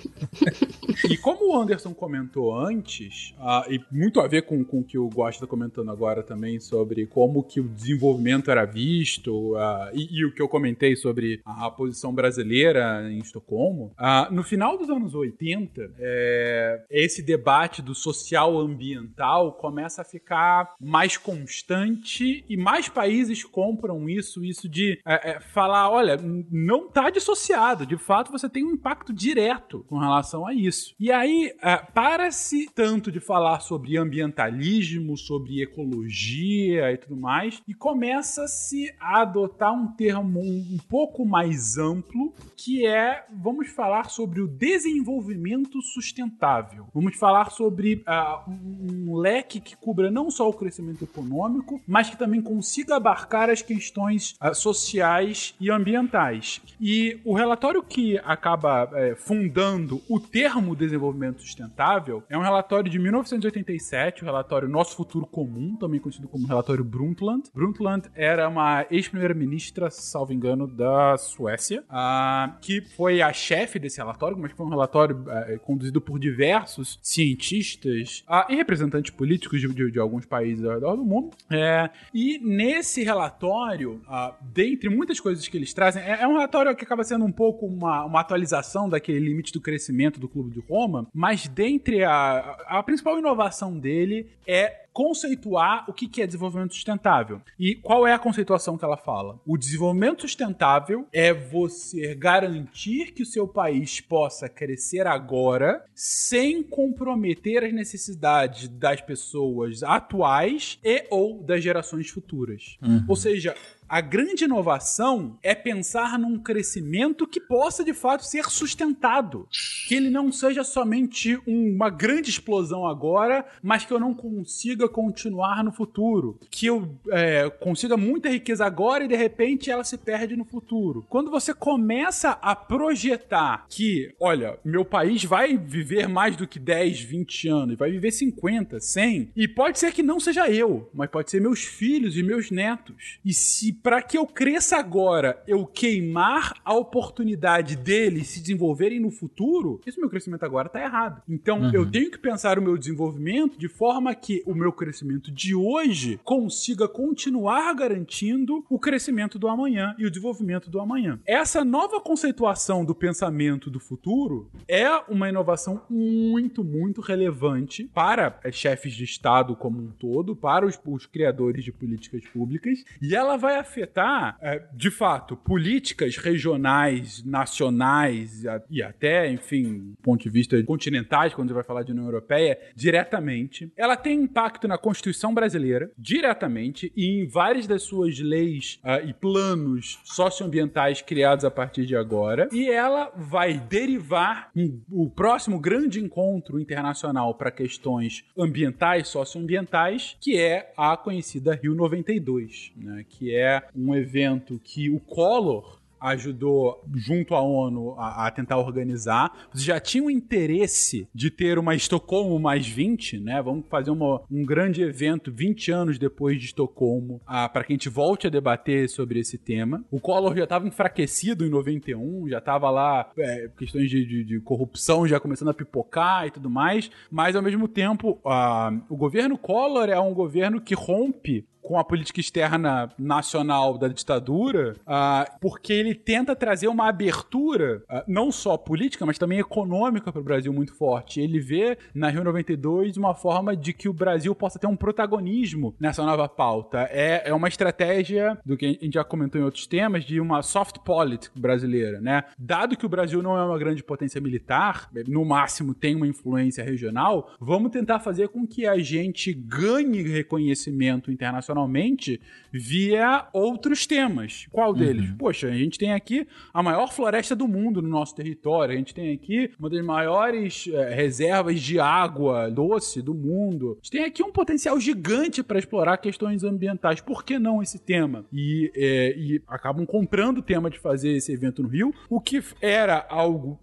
E como o Anderson comentou antes, ah, e muito a ver com, com o que o Gosta está comentando agora também sobre como que o desenvolvimento era visto, ah, e, e o que eu comentei sobre a, posição brasileira em Estocolmo, ah, no final dos anos 80, é, esse debate do social ambiental começa a ficar mais constante e mais países compram isso, isso de é, é, falar, olha, não está dissociado, de fato você tem um impacto direto com relação a isso. E aí, é, para-se tanto de falar sobre ambientalismo, sobre ecologia e tudo mais, e começa-se a adotar um termo um, pouco mais amplo, que é, vamos falar sobre o desenvolvimento sustentável. Vamos falar sobre ah, um, leque que cubra não só o crescimento econômico, mas que também consiga abarcar as questões ah, sociais e ambientais. E o relatório que acaba eh, fundando o termo desenvolvimento sustentável é um relatório de 1987, o relatório Nosso Futuro Comum, também conhecido como relatório Brundtland. Brundtland era uma ex-primeira-ministra, salvo engano, da Suécia, ah, que foi a chefe desse relatório, mas foi um relatório eh, conduzido por diversos cientistas ah, e representantes políticos de, de- de alguns países ao redor do mundo. É, e nesse relatório, ah, dentre muitas coisas que eles trazem, é, é um relatório que acaba sendo um pouco uma, uma atualização daquele limite do crescimento do Clube de Roma, mas dentre a, a principal inovação dele é conceituar o que é desenvolvimento sustentável. E qual é a conceituação que ela fala? O desenvolvimento sustentável é você garantir que o seu país possa crescer agora sem comprometer as necessidades das pessoas atuais e ou das gerações futuras. Ou seja, a grande inovação é pensar num crescimento que possa de fato ser sustentado. Que ele não seja somente um- uma grande explosão agora, mas que eu não consiga continuar no futuro. Que eu é, consiga muita riqueza agora e de repente ela se perde no futuro. Quando você começa a projetar que, olha, meu país vai viver mais do que 10, 20 anos, vai viver 50, 100, e pode ser que não seja eu, mas pode ser meus filhos e meus netos. E se para que eu cresça agora eu queimar a oportunidade deles se desenvolverem no futuro, esse meu crescimento agora tá errado. Então eu tenho que pensar o meu desenvolvimento de forma que o meu crescimento de hoje consiga continuar garantindo o crescimento do amanhã e o desenvolvimento do amanhã. Essa nova conceituação do pensamento do futuro é uma inovação muito, muito relevante para chefes de Estado como um todo, para os, os criadores de políticas públicas, e ela vai afetar, é, de fato, políticas regionais, nacionais e até, enfim, do ponto de vista continentais, quando você vai falar de União Europeia, diretamente. Ela tem impacto na Constituição brasileira, diretamente, e em várias das suas leis uh, e planos socioambientais criados a partir de agora. E ela vai derivar um, o próximo grande encontro internacional para questões ambientais, socioambientais, que é a conhecida Rio 92, né? que é um evento que o Collor ajudou junto à ONU a, a, tentar organizar. Você já tinha um interesse de ter uma Estocolmo mais 20, né? Vamos fazer uma, um grande evento 20 anos depois de Estocolmo, para que a gente volte a debater sobre esse tema. O Collor já estava enfraquecido em 91, já estava lá é, questões de, de, de, corrupção já começando a pipocar e tudo mais, mas ao mesmo tempo o governo Collor é um governo que rompe com a política externa nacional da ditadura, uh, porque ele tenta trazer uma abertura, uh, não só política, mas também econômica para o Brasil muito forte. Ele vê na Rio 92 uma forma de que o Brasil possa ter um protagonismo nessa nova pauta. É, é uma estratégia, do que a gente já comentou em outros temas, de uma soft politics brasileira, né? Dado que o Brasil não é uma grande potência militar, no máximo tem uma influência regional, vamos tentar fazer com que a gente ganhe reconhecimento internacional internacionalmente via outros temas. Qual deles? Uhum. Poxa, a gente tem aqui a maior floresta do mundo no nosso território, a gente tem aqui uma das maiores é, reservas de água doce do mundo. A gente tem aqui um potencial gigante para explorar questões ambientais. Por que não esse tema? E, é, e acabam comprando o tema de fazer esse evento no Rio, o que era algo.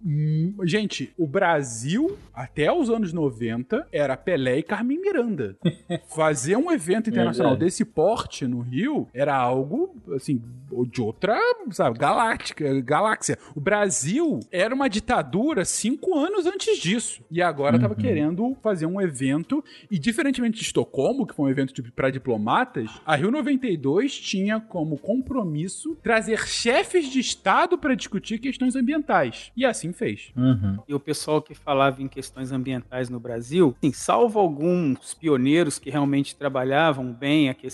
Gente, o Brasil, até os anos 90, era Pelé e Carmen Miranda. [LAUGHS] Fazer um evento internacional desse esse porte no Rio era algo, assim, de outra, sabe, galáctica, galáxia. O Brasil era uma ditadura cinco anos antes disso. E agora estava uhum. querendo fazer um evento. E diferentemente de Estocolmo, que foi um evento tipo, para diplomatas, a Rio 92 tinha como compromisso trazer chefes de Estado para discutir questões ambientais. E assim fez. Uhum. E o pessoal que falava em questões ambientais no Brasil, assim, salvo alguns pioneiros que realmente trabalhavam bem a questão,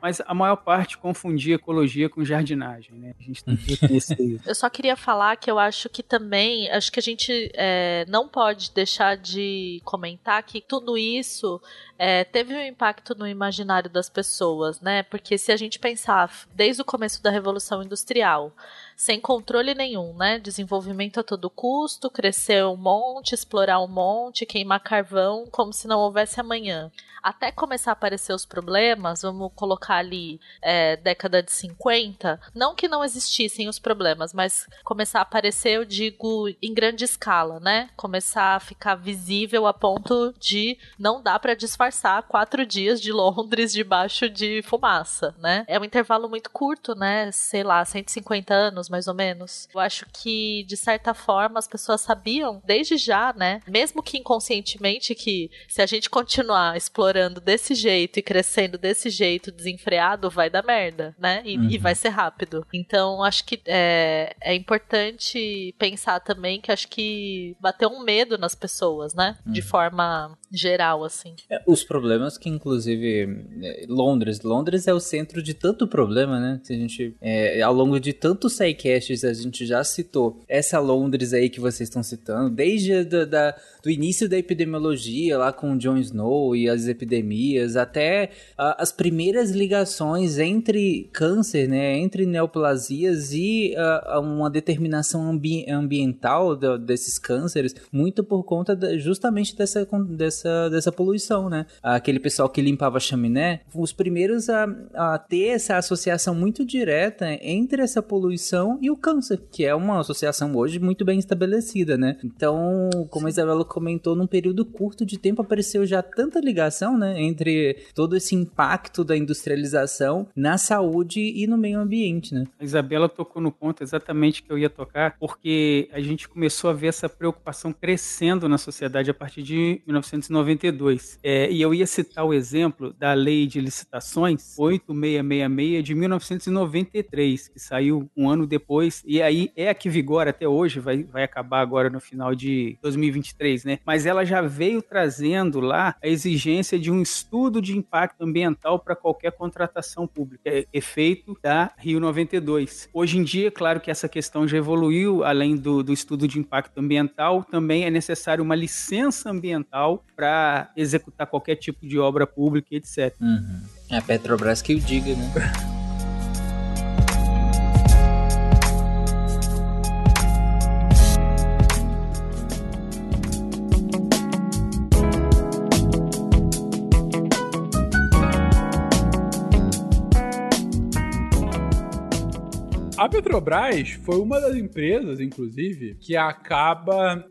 mas a maior parte confundia ecologia com jardinagem, né? A gente tem que reconhecer isso. [LAUGHS] Eu só queria falar que eu acho que também, acho que a gente é, não pode deixar de comentar que tudo isso é, teve um impacto no imaginário das pessoas, né? Porque se a gente pensar desde o começo da Revolução Industrial, sem controle nenhum, né? Desenvolvimento a todo custo, crescer um monte, explorar um monte, queimar carvão, como se não houvesse amanhã. Até começar a aparecer os problemas, vamos colocar ali é, década de 50, não que não existissem os problemas, mas começar a aparecer, eu digo, em grande escala, né? Começar a ficar visível a ponto de não dá para disfarçar quatro dias de Londres debaixo de fumaça, né? É um intervalo muito curto, né? Sei lá, 150 anos, mais ou menos. Eu acho que, de certa forma, as pessoas sabiam desde já, né? Mesmo que inconscientemente, que se a gente continuar explorando desse jeito e crescendo desse jeito desenfreado, vai dar merda, né? E, uhum. e vai ser rápido. Então, acho que é, é importante pensar também que acho que bateu um medo nas pessoas, né? Uhum. De forma geral, assim. É, os problemas que, inclusive, é, Londres. Londres é o centro de tanto problema, né? Que a gente, é, ao longo de tantos sidecasts, a gente já citou essa Londres aí que vocês estão citando, desde da, da, do início da epidemiologia, lá com o Jon Snow e as epidemias, até a, as primeiras ligações entre câncer, né? Entre neoplasias e a, uma determinação ambi ambiental desses cânceres, muito por conta da, justamente dessa, dessa dessa, dessa poluição, né? Aquele pessoal que limpava a chaminé, os primeiros a, a ter essa associação muito direta entre essa poluição e o câncer, que é uma associação hoje muito bem estabelecida, né? Então, como a Isabela comentou, num período curto de tempo apareceu já tanta ligação, né? Entre todo esse impacto da industrialização na saúde e no meio ambiente, né? A Isabela tocou no ponto exatamente que eu ia tocar, porque a gente começou a ver essa preocupação crescendo na sociedade a partir de 1950 1992. É, e eu ia citar o exemplo da Lei de Licitações 8666 de 1993, que saiu um ano depois, e aí é a que vigora até hoje, vai, vai acabar agora no final de 2023, né? Mas ela já veio trazendo lá a exigência de um estudo de impacto ambiental para qualquer contratação pública, é, efeito da Rio 92. Hoje em dia, claro que essa questão já evoluiu, além do, do estudo de impacto ambiental, também é necessário uma licença ambiental para executar qualquer tipo de obra pública, etc. Uhum. É a Petrobras que o diga, né? A Petrobras foi uma das empresas, inclusive, que acaba.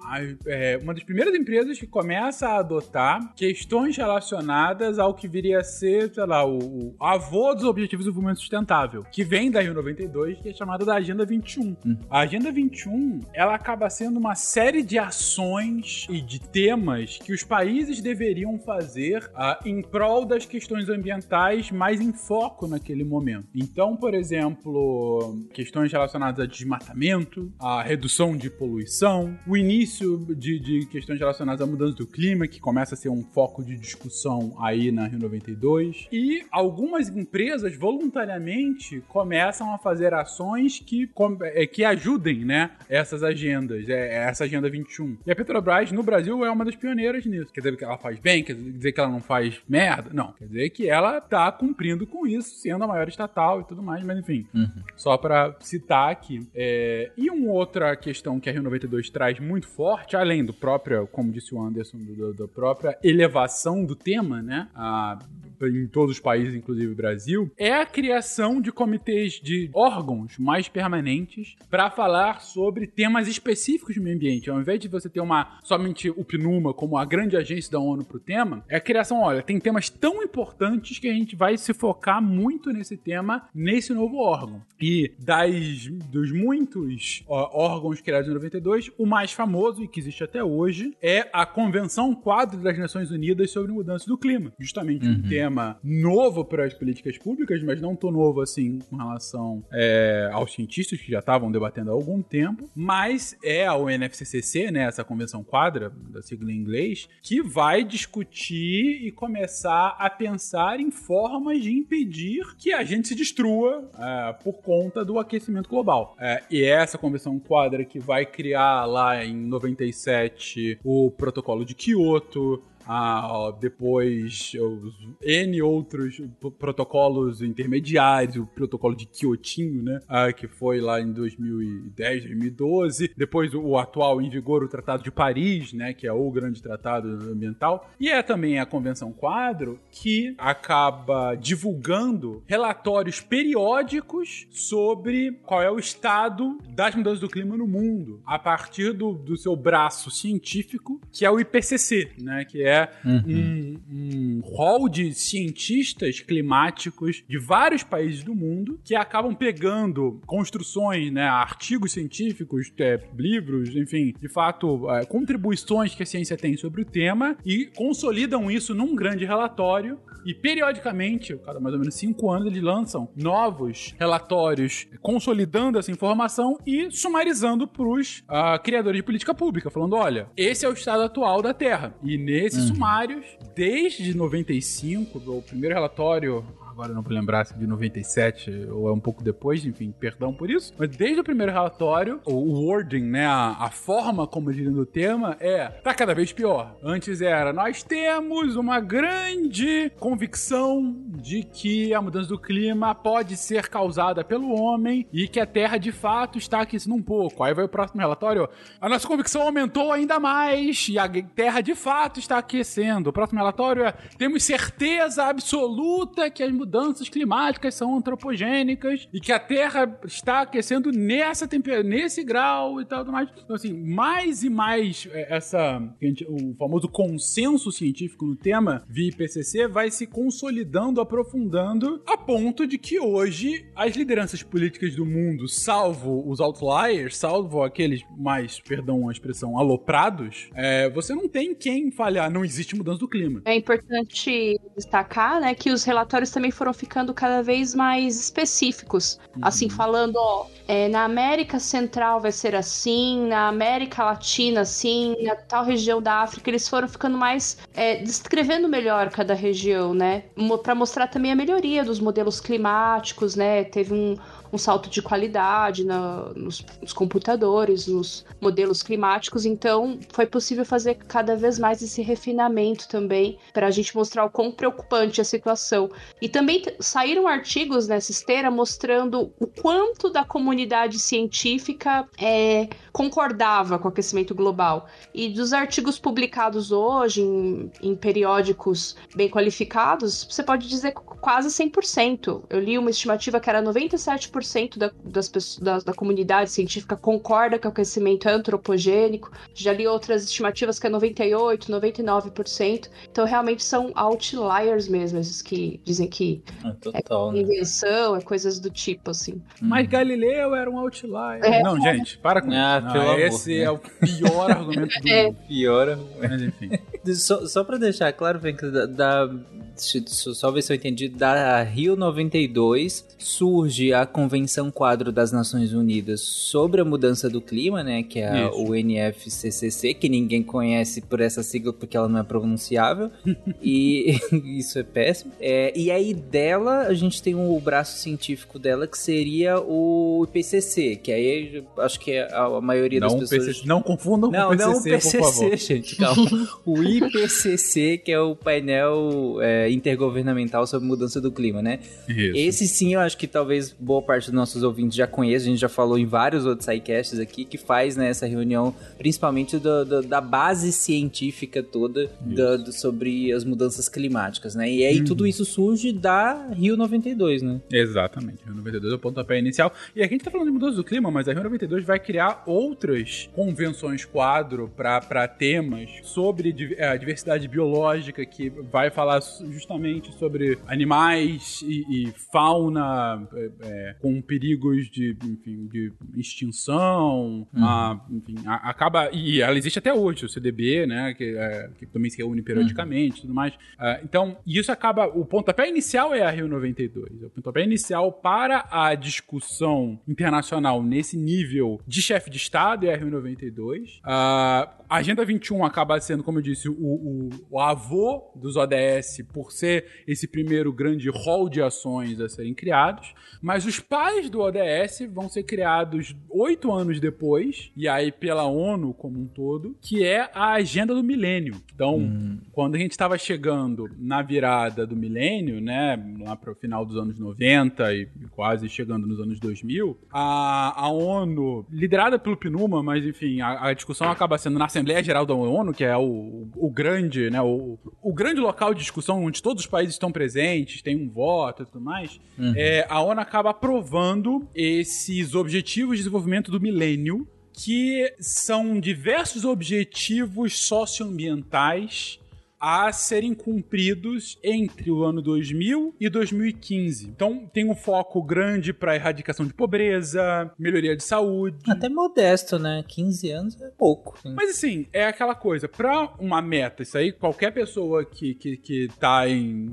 É, uma das primeiras empresas que começa a adotar questões relacionadas ao que viria a ser, sei lá, o, o avô dos Objetivos de Desenvolvimento Sustentável, que vem da Rio 92, que é chamada da Agenda 21. Hum. A Agenda 21, ela acaba sendo uma série de ações e de temas que os países deveriam fazer uh, em prol das questões ambientais mais em foco naquele momento. Então, por exemplo, questões relacionadas a desmatamento, a redução de poluição, o início de, de questões relacionadas à mudança do clima, que começa a ser um foco de discussão aí na Rio 92, e algumas empresas voluntariamente começam a fazer ações que, é, que ajudem, né, essas agendas, é, essa agenda 21. E a Petrobras no Brasil é uma das pioneiras nisso. Quer dizer que ela faz bem, quer dizer que ela não faz merda? Não, quer dizer que ela tá cumprindo com isso, sendo a maior estatal e tudo mais, mas enfim, uhum. só para citar aqui. É, e uma outra questão que a Rio 92 traz muito forte, além do próprio, como disse o Anderson, do, da própria elevação do tema, né? A, em todos os países, inclusive o Brasil, é a criação de comitês de órgãos mais permanentes para falar sobre temas específicos do meio ambiente. Ao invés de você ter uma somente o PNUMA como a grande agência da ONU para o tema, é a criação, olha, tem temas tão importantes que a gente vai se focar muito nesse tema nesse novo órgão. E das, dos muitos ó, órgãos criados em 92, o mais famoso e que existe até hoje é a Convenção Quadro das Nações Unidas sobre Mudança do Clima. Justamente uhum. um tema novo para as políticas públicas, mas não tão novo assim com relação é, aos cientistas que já estavam debatendo há algum tempo, mas é a UNFCCC, né, essa Convenção Quadra, da sigla em inglês, que vai discutir e começar a pensar em formas de impedir que a gente se destrua é, por conta do aquecimento global. É, e é essa convenção quadra que vai criar lá em 97 o protocolo de Kyoto, a, depois os N outros protocolos intermediários, o protocolo de Kyotinho, né? Ah, que foi lá em 2010, 2012. Depois o atual em vigor, o Tratado de Paris, né? Que é o grande tratado ambiental. E é também a Convenção Quadro que acaba divulgando relatórios periódicos sobre qual é o estado das mudanças do clima no mundo, a partir do, do seu braço científico, que é o IPCC, né? Que é uhum. um, um hall de cientistas climáticos de vários países do mundo que acabam pegando construções, né, artigos científicos, é, livros, enfim, de fato, é, contribuições que a ciência tem sobre o tema e consolidam isso num grande relatório e periodicamente, cada mais ou menos cinco anos, eles lançam novos relatórios consolidando essa informação e sumarizando para os uh, ah, criadores de política pública, falando: olha, esse é o estado atual da Terra. E nesses uhum. Sumários, desde 95, o primeiro relatório agora não vou lembrar se de 97 ou é um pouco depois, enfim, perdão por isso. Mas desde o primeiro relatório, o wording, né, a, a forma como eles do tema é tá cada vez pior. Antes era nós temos uma grande convicção de que a mudança do clima pode ser causada pelo homem e que a Terra de fato está aquecendo um pouco. Aí vai o próximo relatório, a nossa convicção aumentou ainda mais e a Terra de fato está aquecendo. O próximo relatório é temos certeza absoluta que as mudanças mudanças climáticas são antropogênicas e que a Terra está aquecendo nessa temperatura, nesse grau e tal, tudo mais. Então, assim, mais e mais é, essa, o famoso consenso científico no tema via IPCC vai se consolidando aprofundando a ponto de que hoje as lideranças políticas do mundo, salvo os outliers, salvo aqueles mais, perdão a expressão, aloprados, é, você não tem quem falhar, não existe mudança do clima. É importante destacar, né, que os relatórios também foram ficando cada vez mais específicos. Uhum. Assim, falando, ó, é, na América Central vai ser assim, na América Latina assim, na tal região da África, eles foram ficando mais é, descrevendo melhor cada região, né? Para mostrar também a melhoria dos modelos climáticos, né? Teve um, um salto de qualidade na, nos, nos, computadores, nos modelos climáticos. Então, foi possível fazer cada vez mais esse refinamento também para a gente mostrar o quão preocupante a situação. E também saíram artigos nessa esteira mostrando o quanto da comunidade científica é, concordava com o aquecimento global. E dos artigos publicados hoje em, em periódicos bem qualificados, você pode dizer quase 100%. Eu li uma estimativa que era 97% 90% da, das pessoas, da, da, comunidade científica concorda que o aquecimento é antropogênico. Já li outras estimativas que é 98%, 99%. Então, realmente são outliers mesmo, esses que dizem que é, total, é né? invenção, é coisas do tipo, assim. Mas uhum. Galileu era um outlier. É. Não, gente, para com ah, isso. Não, esse amor, né? é o pior argumento do [LAUGHS] é. Pior Mas, enfim. só, só pra deixar claro, Frank, da, da só ver se eu entendi, da Rio 92 surge a Convenção Quadro das Nações Unidas sobre a Mudança do Clima, né, que é a UNFCCC, que ninguém conhece por essa sigla porque ela não é pronunciável, [LAUGHS] e [LAUGHS] isso é péssimo. É, e aí dela, a gente tem o braço científico dela, que seria o IPCC, que aí acho que a, maioria não das pessoas... PCC, não confundam não, com o PCC, não o PCC, por favor. [LAUGHS] gente, calma. o IPCC, que é o painel... É, intergovernamental sobre mudança do clima, né? Isso. Esse sim, eu acho que talvez boa parte dos nossos ouvintes já conheça, a gente já falou em vários outros sidecasts aqui, que faz né, essa reunião, principalmente do, do, da base científica toda do, sobre as mudanças climáticas, né? E aí uhum. tudo isso surge da Rio 92, né? Exatamente, Rio 92 é o pontapé inicial. E aqui a gente tá falando de mudança do clima, mas a Rio 92 vai criar outras convenções quadro para temas sobre a diversidade biológica, que vai falar justamente sobre animais e, e fauna é, é, com perigos de, enfim, de extinção. Uhum. A, enfim, a, acaba. E ela existe até hoje, o CDB, né? Que, é, que também se reúne periodicamente e uhum. tudo mais. Uh, então, isso acaba. O pontapé inicial é a Rio 92. O pontapé inicial para a discussão internacional nesse nível de chefe de Estado é a Rio 92. Uh, Agenda 21 acaba sendo, como eu disse, o, o, o avô dos ODS por ser esse primeiro grande rol de ações a serem criados, mas os pais do ODS vão ser criados oito anos depois, e aí pela ONU como um todo, que é a Agenda do Milênio. Então, hum. quando a gente estava chegando na virada do milênio, né, lá para o final dos anos 90 e quase chegando nos anos 2000, a, a ONU, liderada pelo PNUMA, mas enfim, a, a discussão acaba sendo na Assembleia Geral da ONU, que é o, o grande, né, o, o grande local de discussão onde todos os países estão presentes, tem um voto e tudo mais, uhum. é, a ONU acaba aprovando esses objetivos de desenvolvimento do milênio, que são diversos objetivos socioambientais a serem cumpridos entre o ano 2000 e 2015. Então, tem um foco grande para erradicação de pobreza, melhoria de saúde. Até modesto, né? 15 anos é pouco. Sim. Mas assim, é aquela coisa, para uma meta, isso aí qualquer pessoa que, que, que tá em,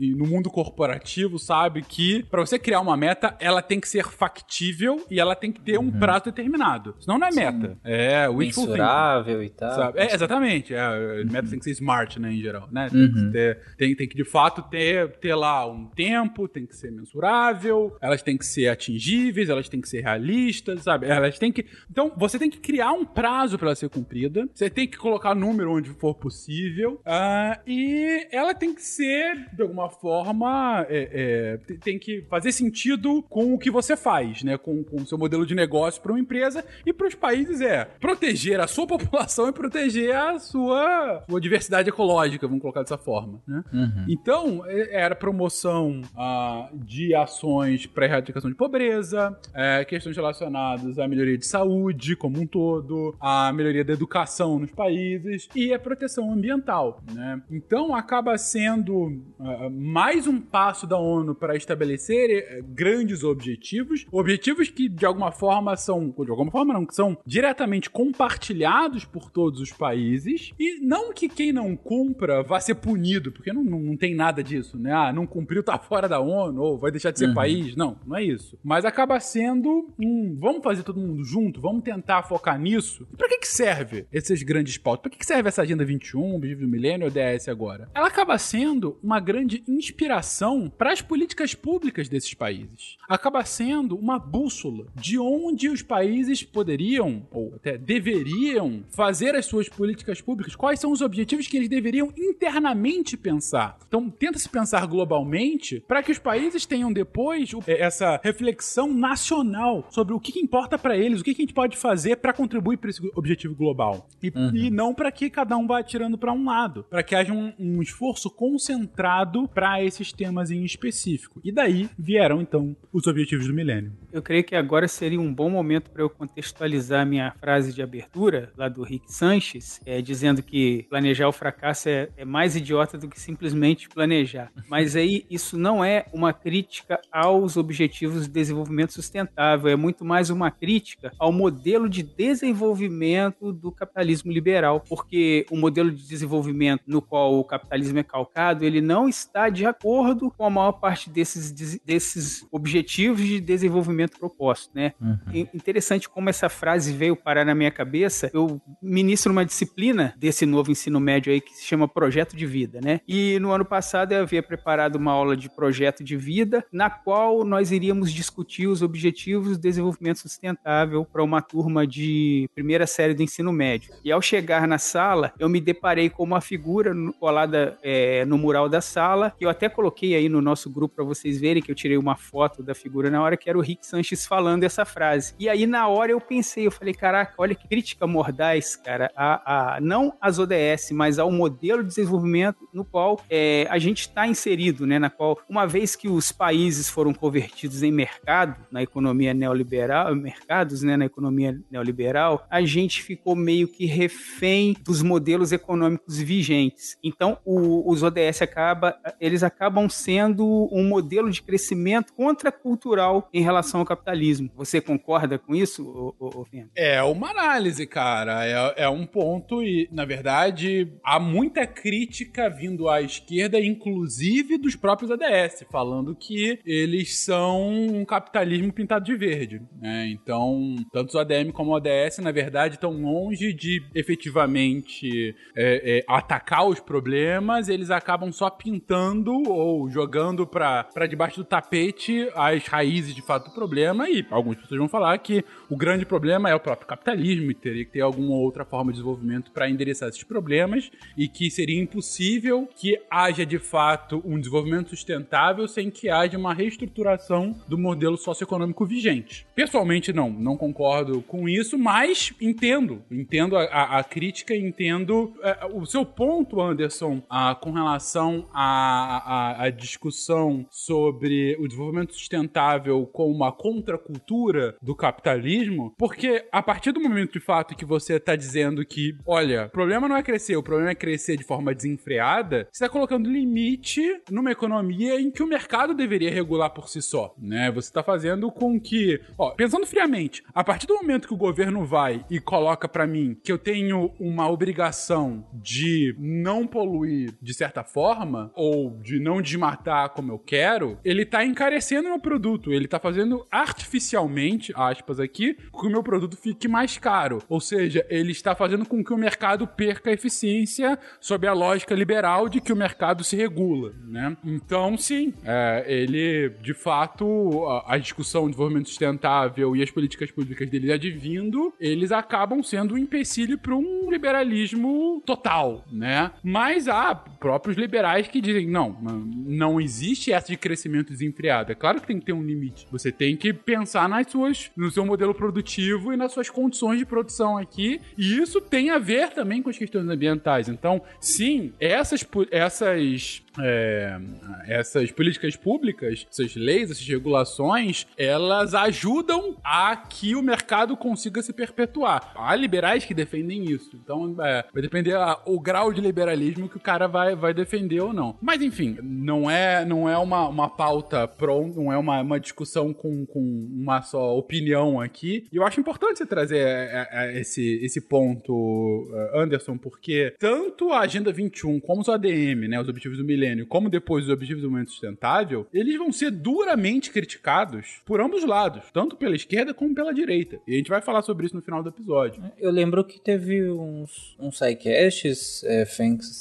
em no mundo corporativo sabe que para você criar uma meta, ela tem que ser factível e ela tem que ter uhum. um prazo determinado. Senão não é meta. Sim. É wishful Mensurável thinking, e tal. Sabe? É, exatamente. É, uhum. Meta tem que ser smart, né? Né, em geral, né? Tem, uhum. que, ter, tem, tem, que de fato ter, ter lá um tempo, tem que ser mensurável, elas têm que ser atingíveis, elas têm que ser realistas, sabe? Elas têm que. Então, você tem que criar um prazo para ela ser cumprida, você tem que colocar número onde for possível, uh, e ela tem que ser, de alguma forma, é, é, tem que fazer sentido com o que você faz, né? Com, com o seu modelo de negócio para uma empresa e para os países é proteger a sua [LAUGHS] população e proteger a sua, sua diversidade ecológica lógica, vamos colocar dessa forma, né? Uhum. Então, era promoção ah, de ações para erradicação de pobreza, é, questões relacionadas à melhoria de saúde como um todo, à melhoria da educação nos países e a proteção ambiental, né? Então, acaba sendo ah, mais um passo da ONU para estabelecer eh, grandes objetivos, objetivos que de alguma forma são, de alguma forma não, que são diretamente compartilhados por todos os países e não que quem não cumpra vá ser punido, porque não, não, não tem nada disso, né? Ah, não cumpriu, tá fora da ONU, ou vai deixar de ser Uhum. país. Não, não é isso. Mas acaba sendo um, vamos fazer todo mundo junto, vamos tentar focar nisso. E pra que que serve esses grandes pautas? Pra que que serve essa Agenda 21, Objetivo do Milênio, ODS agora? Ela acaba sendo uma grande inspiração para as políticas públicas desses países. Acaba sendo uma bússola de onde os países poderiam, ou até deveriam, fazer as suas políticas públicas, quais são os objetivos que eles deveriam internamente pensar. Então, tenta-se pensar globalmente para que os países tenham depois eh, essa reflexão nacional sobre o que, importa para eles, o que, a gente pode fazer para contribuir para esse objetivo global. E, e não para que cada um vá atirando para um lado, para que haja um, um esforço concentrado para esses temas em específico. E daí vieram então os objetivos do milênio. Eu creio que agora seria um bom momento para eu contextualizar a minha frase de abertura, lá do Rick Sanches, é, dizendo que planejar o fracasso é, é mais idiota do que simplesmente planejar. Mas aí isso não é uma crítica aos objetivos de desenvolvimento sustentável, é muito mais uma crítica ao modelo de desenvolvimento do capitalismo liberal, porque o modelo de desenvolvimento no qual o capitalismo é calcado, ele não está de acordo com a maior parte desses, desses objetivos de desenvolvimento proposto, né? In- Interessante como essa frase veio parar na minha cabeça. Eu ministro uma disciplina desse novo ensino médio aí que se chama Projeto de Vida, né? E no ano passado eu havia preparado uma aula de projeto de vida, na qual nós iríamos discutir os objetivos do desenvolvimento sustentável para uma turma de primeira série do ensino médio. E ao chegar na sala, eu me deparei com uma figura colada é, no mural da sala, que eu até coloquei aí no nosso grupo para vocês verem que eu tirei uma foto da figura na hora que era o Rick Sanches falando essa frase. E aí na hora eu pensei, eu falei, caraca, olha que crítica mordaz, cara, a, a não às ODS, mas ao modelo de desenvolvimento no qual é, a gente está inserido, né? Na qual, uma vez que os países foram convertidos em mercado, na economia neoliberal, mercados, né? Na economia neoliberal, a gente ficou meio que refém dos modelos econômicos vigentes. Então, o- os ODS acaba, eles acabam sendo um modelo de crescimento contracultural em relação ao capitalismo. Você concorda com isso, Fernando? É uma análise, cara. É, é um ponto e, na verdade, há muita crítica vindo à esquerda, inclusive dos próprios ADS, falando que eles são um capitalismo pintado de verde. né? Então, tanto os ADM como o ODS, na verdade, estão longe de efetivamente é, é, atacar os problemas, eles acabam só pintando ou jogando pra debaixo do tapete as raízes de fato do problema. E algumas pessoas vão falar que o grande problema é o próprio capitalismo e teria que ter alguma outra forma de desenvolvimento para endereçar esses problemas e que seria impossível que haja de fato um desenvolvimento sustentável sem que haja uma reestruturação do modelo socioeconômico vigente. Pessoalmente, não, não concordo com isso, mas entendo, entendo a, a- a crítica, entendo é, o seu ponto, Anderson, ah, com relação à discussão sobre o desenvolvimento sustentável como uma contracultura do capitalismo, porque a partir do momento de fato que você está dizendo que, olha, o problema não é crescer, o problema é crescer de forma desenfreada, você está colocando limite numa economia em que o mercado deveria regular por si só, né? Você está fazendo com que, ó, pensando friamente, a partir do momento que o governo vai e coloca pra mim que eu tenho uma obrigação de não poluir de certa forma ou de não desmatar como eu quero, ele tá encarecendo meu produto, ele tá fazendo artificialmente, aspas aqui, que o meu produto fique mais caro. Ou seja, ele está fazendo com que o mercado perca eficiência sob a lógica liberal de que o mercado se regula, né? Então, sim, é, ele, de fato, a, a discussão de desenvolvimento sustentável e as políticas públicas dele advindo, eles acabam sendo um empecilho para um liberalismo total, né? Mas há próprios liberais que dizem, não, não existe essa de crescimento desenfreado. É claro que tem que ter um limite. Você tem que pensar nas suas, no seu modelo produtivo e nas suas condições de produção aqui. E isso tem a ver também com as questões ambientais. Então, sim, essas, essas é, essas políticas públicas, essas leis, essas regulações, elas ajudam a que o mercado consiga se perpetuar. Há liberais que defendem isso. Então, é, vai depender a, o grau de liberalismo que o cara vai, vai defender ou não. Mas, enfim, não é, não é uma, uma pauta pronta, não é uma, uma discussão com, com uma só opinião aqui. E eu acho importante você trazer é, é, esse, esse ponto, Anderson, porque tanto a Agenda 21 como os ADM, né, os Objetivos do Milênio, milênio, como depois os Objetivos do Desenvolvimento Sustentável, eles vão ser duramente criticados por ambos os lados, tanto pela esquerda como pela direita. E a gente vai falar sobre isso no final do episódio. Eu lembro que teve uns, uns sidecasts, é,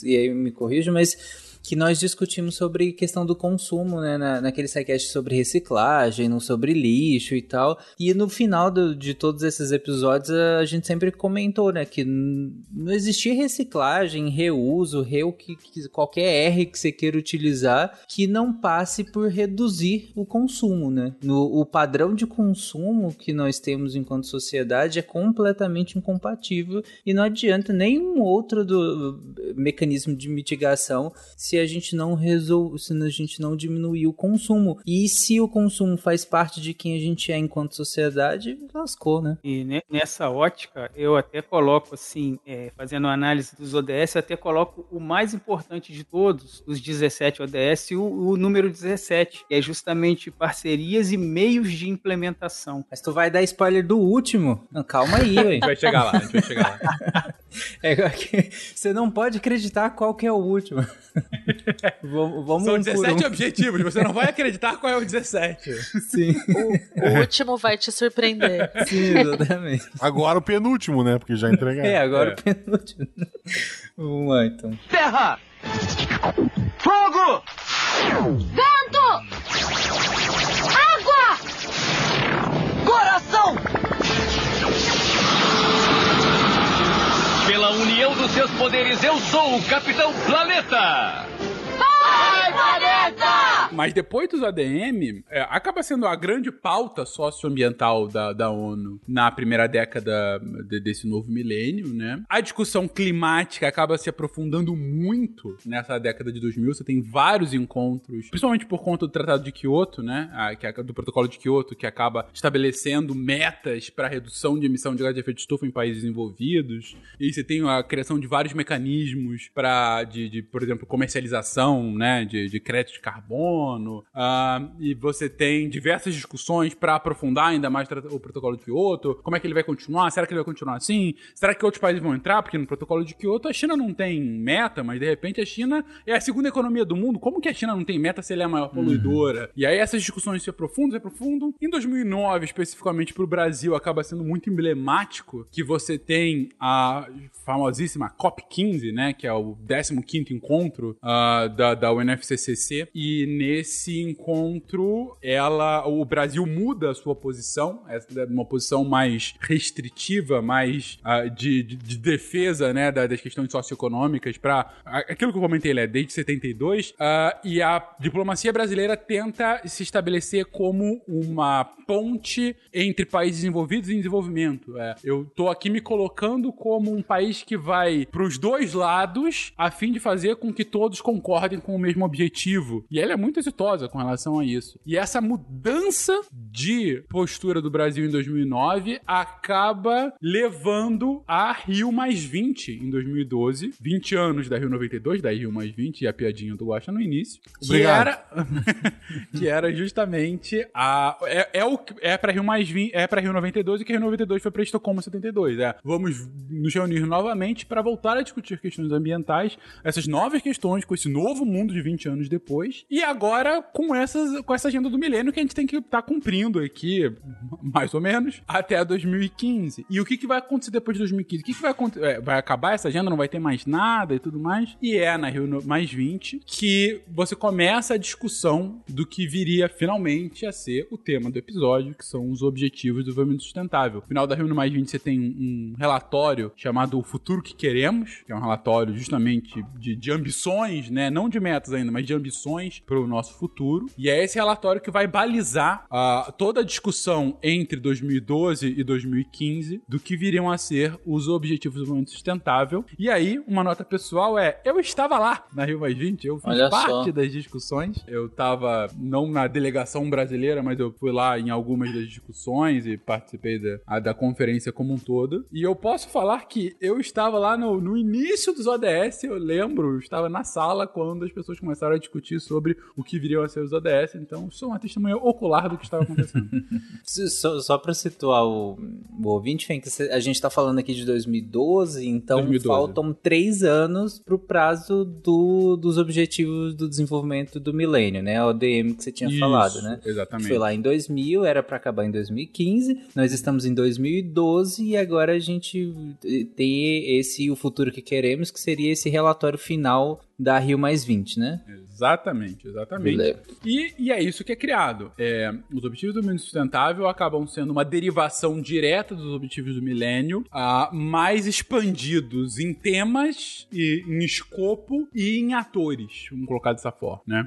e aí me corrijo, mas que nós discutimos sobre questão do consumo, né? Na, naquele sidecast sobre reciclagem, no sobre lixo e tal. E no final do, de todos esses episódios, a gente sempre comentou, né? Que não existia reciclagem, reuso, reu, que, que, qualquer R que você queira utilizar, que não passe por reduzir o consumo, né? No, o padrão de consumo que nós temos enquanto sociedade é completamente incompatível e não adianta nenhum outro do mecanismo de mitigação se se a gente não resolve, se a gente não diminuir o consumo. E se o consumo faz parte de quem a gente é enquanto sociedade, lascou, né? E nessa ótica, eu até coloco assim, é, fazendo análise dos ODS, eu até coloco o mais importante de todos, os 17 ODS, o, o número 17, que é justamente parcerias e meios de implementação. Mas tu vai dar spoiler do último? Não, calma aí, [LAUGHS] velho. a gente vai chegar lá, a gente vai chegar lá. [LAUGHS] É, você não pode acreditar qual que é o último. [LAUGHS] vamos São 17 um objetivos, você não vai acreditar qual é o 17. Sim. O, o último vai te surpreender. Sim, exatamente. Agora o penúltimo, né? Porque já entregaram. É, agora é. o penúltimo. Vamos lá, então. Terra! Fogo! Vento! Água! Coração! Pela união dos seus poderes, eu sou o Capitão Planeta! Mas depois dos ADM, é, acaba sendo a grande pauta socioambiental da, da ONU na primeira década de, desse novo milênio, né? A discussão climática acaba se aprofundando muito nessa década de 2000. Você tem vários encontros, principalmente por conta do Tratado de Kyoto, né? Que, do Protocolo de Kyoto, que acaba estabelecendo metas para redução de emissão de gás de efeito de estufa em países envolvidos. E você tem a criação de vários mecanismos para, de, de, por exemplo, comercialização, né? De, de crédito de carbono. Uh, e você tem diversas discussões para aprofundar ainda mais o protocolo de Kyoto. Como é que ele vai continuar? Será que ele vai continuar assim? Será que outros países vão entrar? Porque no protocolo de Kyoto a China não tem meta, mas de repente a China é a segunda economia do mundo. Como que a China não tem meta se ela é a maior uhum. poluidora? Uhum. E aí essas discussões se aprofundam, se aprofundam. Em 2009, especificamente para o Brasil, acaba sendo muito emblemático que você tem a famosíssima COP15, né? Que é o 15 encontro uh, da, da UNFCCC. E nesse encontro, ela, o Brasil muda a sua posição, é uma posição mais restritiva, mais uh, de, de, de, defesa, né, das questões socioeconômicas para aquilo que eu comentei, é desde 72, uh, e a diplomacia brasileira tenta se estabelecer como uma ponte entre países desenvolvidos e em desenvolvimento. É, eu tô aqui me colocando como um país que vai para os dois lados a fim de fazer com que todos concordem com o mesmo objetivo. E ela é muito exitosa com relação a isso. E essa mudança de postura do Brasil em 2009 acaba levando a Rio mais 20 em 2012. 20 anos da Rio 92, da Rio mais 20, e a piadinha do Guaxa no início. Obrigado. Que era, [LAUGHS] que era justamente a. É, é, o, é pra Rio mais 20, é pra Rio 92 e que a Rio 92 foi pra Estocolmo 72. É, vamos nos reunir novamente para voltar a discutir questões ambientais, essas novas questões com esse novo mundo de 20 anos depois. E agora com, essas, com essa agenda do milênio que a gente tem que estar tá cumprindo aqui, mais ou menos, até 2015. E o que, que vai acontecer depois de 2015? O que, que vai acontecer? É, vai acabar essa agenda? Não vai ter mais nada e tudo mais? E é na Rio mais 20 que você começa a discussão do que viria finalmente a ser o tema do episódio, que são os objetivos do desenvolvimento sustentável. No final da Rio mais 20 você tem um, um relatório chamado O Futuro que Queremos, que é um relatório justamente de, de ambições, né? Não de ainda, mas de ambições para o nosso futuro. E é esse relatório que vai balizar uh, toda a discussão entre 2012 e 2015 do que viriam a ser os Objetivos do Desenvolvimento Sustentável. E aí, uma nota pessoal é: eu estava lá na Rio Mais 20, eu fiz Olha parte só. das discussões. Eu estava não na delegação brasileira, mas eu fui lá em algumas das discussões e participei da, da conferência como um todo. E eu posso falar que eu estava lá no, no início dos ODS, eu lembro, eu estava na sala quando as pessoas começaram a discutir sobre o que viriam a ser os ODS, então sou uma testemunha ocular do que estava acontecendo. [LAUGHS] Só, só pra situar o, o ouvinte, Fenk, cê- a gente tá falando aqui de 2012, então 2012. faltam três anos pro prazo do, dos Objetivos do Desenvolvimento do Milênio, né? A ODM que você tinha Isso, falado, né? Exatamente. Foi lá em 2000, era pra acabar em 2015, nós estamos em 2012 e agora a gente tem esse o futuro que queremos, que seria esse relatório final da Rio Mais 20, né? Exatamente, exatamente. Beleza. E, e é isso que é criado. É, os Objetivos do Milênio Sustentável acabam sendo uma derivação direta dos Objetivos do Milênio, ah, mais expandidos em temas, e, em escopo e em atores, vamos colocar dessa forma, né?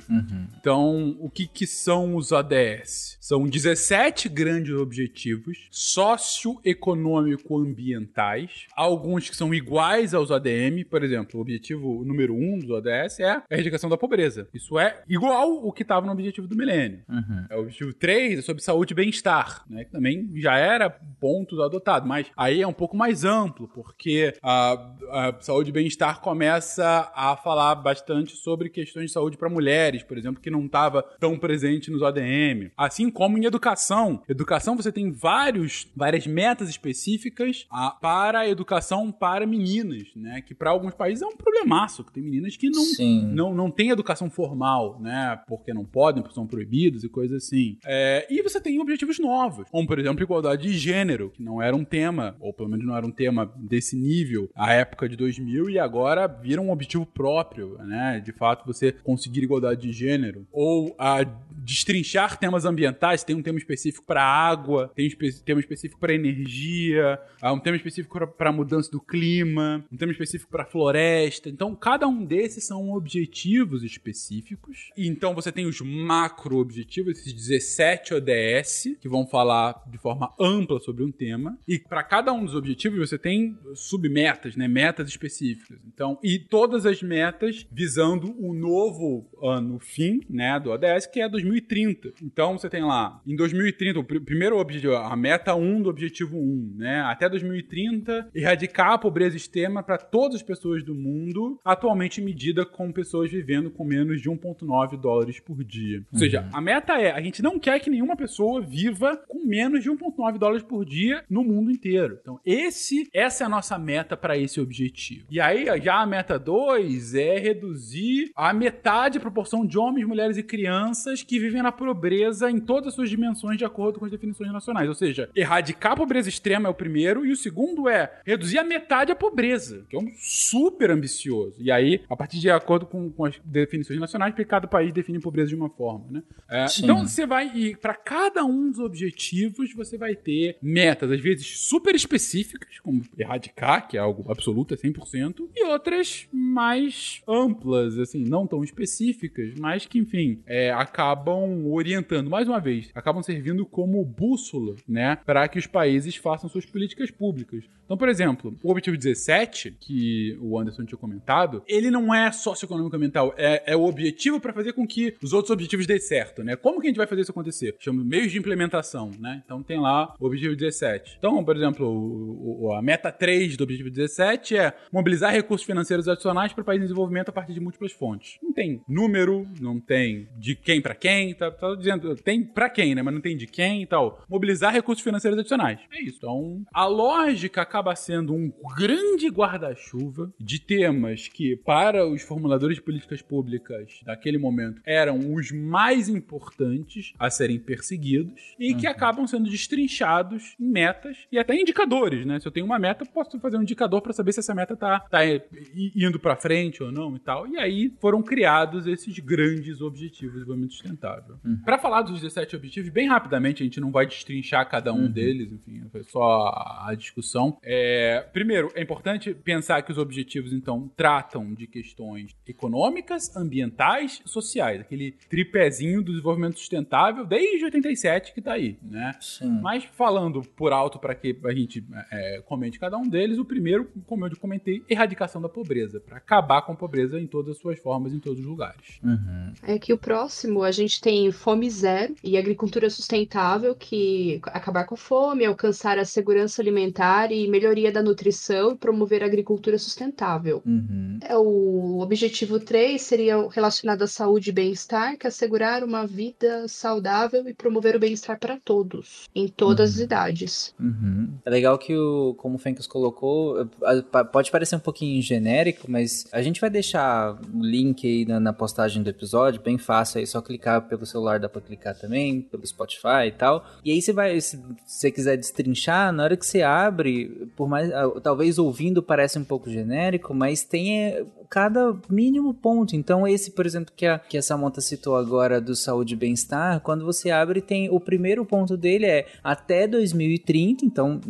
Então, o que, que são os ODS? São 17 grandes objetivos socioeconômico-ambientais, alguns que são iguais aos ADM, por exemplo, o objetivo número 1 um dos ODS é a erradicação da pobreza. Isso é igual o que estava no objetivo do milênio. É o objetivo 3 é sobre saúde e bem-estar, né? Que também já era ponto adotado, mas aí é um pouco mais amplo, porque a, a saúde e bem-estar começa a falar bastante sobre questões de saúde para mulheres, por exemplo, que não estava tão presente nos ODM. Assim como em educação. Educação você tem vários, várias metas específicas ah, para a educação para meninas, né? Que para alguns países é um problemaço, que tem meninas que não Sim. não, não tem educação formal, né? Porque não podem, porque são proibidos e coisas assim. É, e você tem objetivos novos, como por exemplo igualdade de gênero, que não era um tema, ou pelo menos não era um tema desse nível à época de 2000 e agora vira um objetivo próprio, né? De fato você conseguir igualdade de gênero ou a destrinchar temas ambientais, tem um tema específico para água, tem um espe- tema específico para energia, um tema específico para mudança do clima, um tema específico para floresta. Então, cada um desses são objetivos específicos. E Então, você tem os macro objetivos, esses 17 ODS, que vão falar de forma ampla sobre um tema. E para cada um dos objetivos, você tem submetas, né, metas específicas. Então, e todas as metas visando o novo ano fim, né, do ODS, que é 2030. Então, você tem lá, em 2030, o pr- primeiro objetivo, a meta 1 do objetivo 1, né, até 2030, erradicar a pobreza extrema para todas as pessoas do mundo, atualmente medida com pessoas vivendo com menos de 1,9 dólares por dia. Ou seja, a meta é, a gente não quer que nenhuma pessoa viva com menos de 1,9 dólares por dia no mundo inteiro. Então, esse, essa é a nossa meta para esse objetivo. E aí, já a meta 2 é reduzir a metade a proporção de homens, mulheres e crianças que vivem na pobreza em todas as suas dimensões de acordo com as definições nacionais. Ou seja, erradicar a pobreza extrema é o primeiro e o segundo é reduzir a metade a pobreza, que é um super ambicioso. E aí, a partir de acordo com, com as definições nacionais, porque cada país define pobreza de uma forma, né? É, então, você vai e para cada um dos objetivos você vai ter metas às vezes super específicas, como erradicar, que é algo absoluto, é 100%, e outras mais amplas, assim, não tão específicas, mas que, enfim, é, acabam orientando, mais uma vez, acabam servindo como bússola, né, para que os países façam suas políticas públicas. Então, por exemplo, o objetivo 17, que o Anderson tinha comentado, ele não é socioeconômico ambiental, é, é o objetivo para fazer com que os outros objetivos dê certo, né? Como que a gente vai fazer isso acontecer? Chama meios de implementação, né? Então tem lá o objetivo 17. Então, por exemplo, o- o- a meta 3 do objetivo 17 é mobilizar recursos financeiros adicionais para países em desenvolvimento a partir de múltiplas fontes. Não tem número, não tem de quem para quem, tá, tá dizendo, tem para quem, né? Mas não tem de quem e tal. Mobilizar recursos financeiros adicionais. É isso. Então, a lógica acaba sendo um grande guarda-chuva de temas que, para os formuladores de políticas públicas daquele momento, eram os mais importantes a serem perseguidos e que acabam sendo destrinchados em metas e até indicadores, né? Se eu tenho uma meta, posso fazer um indicador para saber se essa meta tá, tá indo para frente ou não e tal. E aí foram criados esses grandes objetivos de desenvolvimento sustentável. Sustentável. Uhum. Para falar dos 17 objetivos, bem rapidamente, a gente não vai destrinchar cada um uhum. deles, enfim, foi só a discussão. É, primeiro, é importante pensar que os objetivos, então, tratam de questões econômicas, ambientais e sociais. Aquele tripézinho do desenvolvimento sustentável desde 87 que tá aí, né? Sim. Mas falando por alto para que a gente é, comente cada um deles, o primeiro, como eu comentei, erradicação da pobreza, para acabar com a pobreza em todas as suas formas, em todos os lugares. Uhum. É que o próximo a gente tem fome zero e agricultura sustentável, que acabar com a fome, alcançar a segurança alimentar e melhoria da nutrição e promover a agricultura sustentável. Uhum. É, o objetivo 3 seria relacionado à saúde e bem-estar, que é assegurar uma vida saudável e promover o bem-estar para todos, em todas uhum. as idades. Uhum. É legal que, o, como o Fencas colocou, pode parecer um pouquinho genérico, mas a gente vai deixar o link aí na, na postagem do episódio, bem fácil, aí só clicar pelo celular dá pra clicar também, pelo Spotify e tal. E aí você vai, se você quiser destrinchar, na hora que você abre, por mais, ah, talvez ouvindo parece um pouco genérico, mas tem é, cada mínimo ponto. Então, esse, por exemplo, que a, que a Samantha citou agora do saúde e bem-estar, quando você abre, tem o primeiro ponto dele é até 2030, então,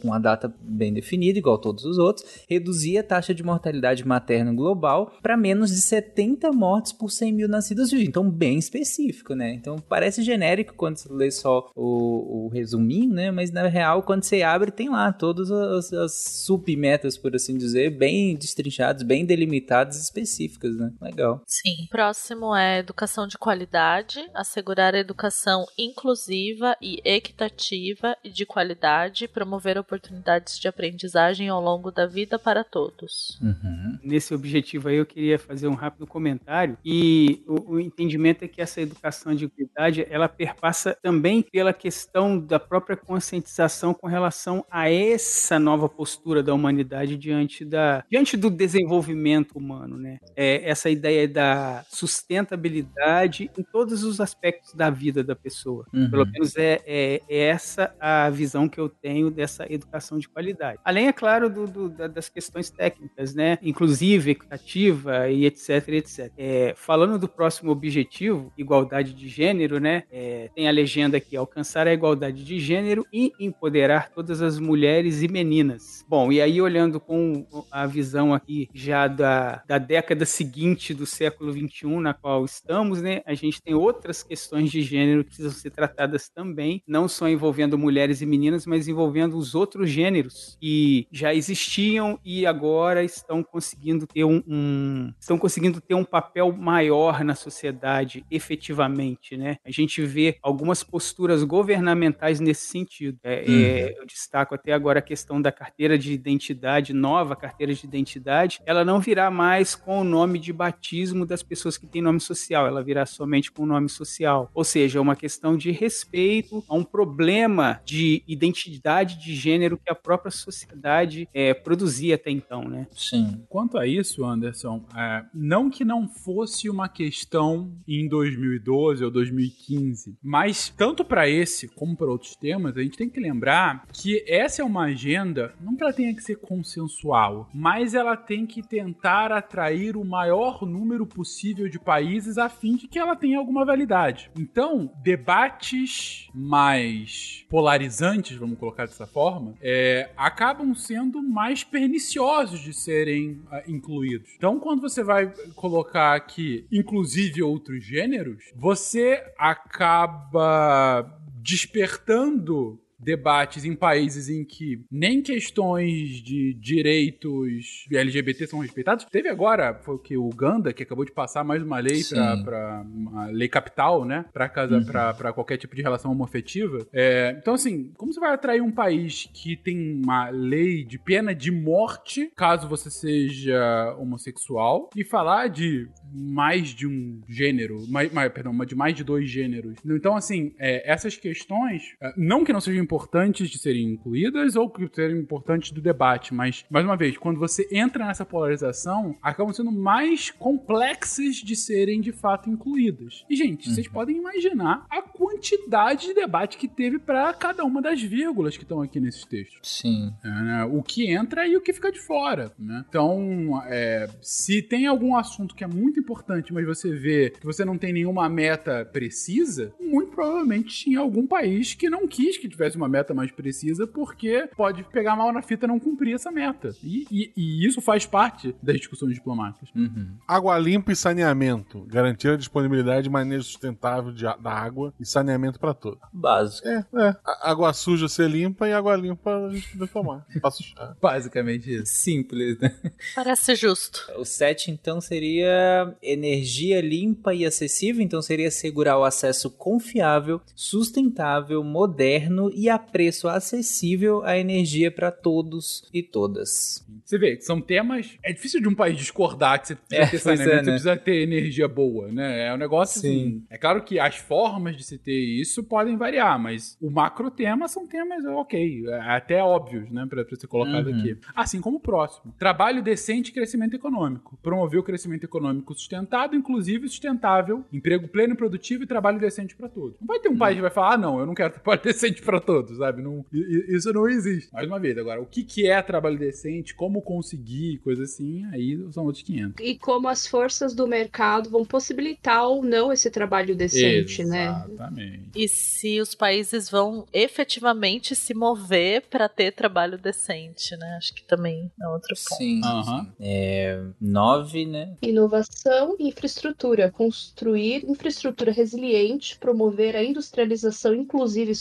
com a data bem definida, igual todos os outros, reduzir a taxa de mortalidade materna global para menos de 70 mortes por 100 mil nascidos vivos. Então, bem específico, né? Então, parece genérico quando você lê só o, o resuminho, né? Mas, na real, quando você abre, tem lá todas as, as submetas, por assim dizer, bem destrinchadas, bem delimitadas limitadas específicas, né? Legal. Sim. Próximo é educação de qualidade, assegurar a educação inclusiva e equitativa e de qualidade, promover oportunidades de aprendizagem ao longo da vida para todos. Uhum. Nesse objetivo aí eu queria fazer um rápido comentário e o, o entendimento é que essa educação de qualidade ela perpassa também pela questão da própria conscientização com relação a essa nova postura da humanidade diante da diante do desenvolvimento humano, né? É essa ideia da sustentabilidade em todos os aspectos da vida da pessoa. Uhum. Pelo menos é, é, é, essa a visão que eu tenho dessa educação de qualidade. Além, é claro, do, do, das questões técnicas, né? Inclusive, equitativa e etc, etc. É, falando do próximo objetivo, igualdade de gênero, né? É, tem a legenda aqui, alcançar a igualdade de gênero e empoderar todas as mulheres e meninas. Bom, e aí olhando com a visão aqui já da da, década seguinte do século XXI, na qual estamos, né, a gente tem outras questões de gênero que precisam ser tratadas também, não só envolvendo mulheres e meninas, mas envolvendo os outros gêneros que já existiam e agora estão conseguindo ter um, um estão conseguindo ter um papel maior na sociedade, efetivamente, né? A gente vê algumas posturas governamentais nesse sentido. É, hum. é, eu destaco até agora a questão da carteira de identidade, nova carteira de identidade, ela não virá mais com o nome de batismo das pessoas que têm nome social, ela virá somente com o nome social. Ou seja, é uma questão de respeito a um problema de identidade de gênero que a própria sociedade é, produzia até então, né? Sim. Quanto a isso, Anderson, é, não que não fosse uma questão em 2012 ou 2015, mas tanto para esse como para outros temas, a gente tem que lembrar que essa é uma agenda, não que ela tenha que ser consensual, mas ela tem que tentar tentar atrair o maior número possível de países a fim de que ela tenha alguma validade. Então, debates mais polarizantes, vamos colocar dessa forma, é, acabam sendo mais perniciosos de serem uh, incluídos. Então, quando você vai colocar aqui, inclusive outros gêneros, você acaba despertando debates em países em que nem questões de direitos LGBT são respeitados. Teve agora, foi o que o Uganda, que acabou de passar mais uma lei para uma lei capital, né? Para casa uhum. para qualquer tipo de relação homoafetiva. É, então, assim, como você vai atrair um país que tem uma lei de pena de morte caso você seja homossexual e falar de mais de um gênero, mais, mais, perdão, de mais de dois gêneros. Então, assim, é, essas questões, é, não que não sejam importantes de serem incluídas ou que serem importantes do debate, mas, mais uma vez, quando você entra nessa polarização, acabam sendo mais complexas de serem de fato incluídas. E, gente, uhum. vocês podem imaginar a quantidade de debate que teve para cada uma das vírgulas que estão aqui nesses textos. Sim. É, né? O que entra e o que fica de fora. Né? Então, é, se tem algum assunto que é muito importante, mas você vê que você não tem nenhuma meta precisa, muito provavelmente tinha algum país que não quis que tivesse uma meta mais precisa, porque pode pegar mal na fita e não cumprir essa meta. E, e, e isso faz parte das discussões diplomáticas. Uhum. Água limpa e saneamento. Garantir a disponibilidade e manejo sustentável de, da água e saneamento para todos. Básico. É, é. A- água suja ser limpa e água limpa a gente poder tomar. [LAUGHS] Basicamente isso. Simples, né? Parece justo. O 7, então, seria energia limpa e acessível. Então, seria assegurar o acesso confiável, sustentável, moderno e a preço acessível à energia para todos e todas. Você vê, são temas. É difícil de um país discordar que você precisa É, ter saneamento, é, você né? precisa ter energia boa, né? É um negócio Sim. assim. É claro que as formas de se ter isso podem variar, mas o macro tema são temas, ok, é até óbvios, né, pra ser colocado Uhum. aqui. Assim como o próximo: trabalho decente e crescimento econômico. Promover o crescimento econômico sustentado, inclusive sustentável, emprego pleno e produtivo e trabalho decente pra todos. Não vai ter um país que vai falar, ah, não, eu não quero trabalho [LAUGHS] decente pra todos, sabe? Não, isso não existe. Mais uma vez, agora, o que, que é trabalho decente, como conseguir, coisa assim, aí são outros 500. E como as forças do mercado vão possibilitar ou não esse trabalho decente, né? Exatamente. E se os países vão efetivamente se mover para ter trabalho decente, né? Acho que também é outro ponto. Sim. Aham. É, 9, né? Inovação e infraestrutura. Construir infraestrutura resiliente, promover a industrialização inclusiva e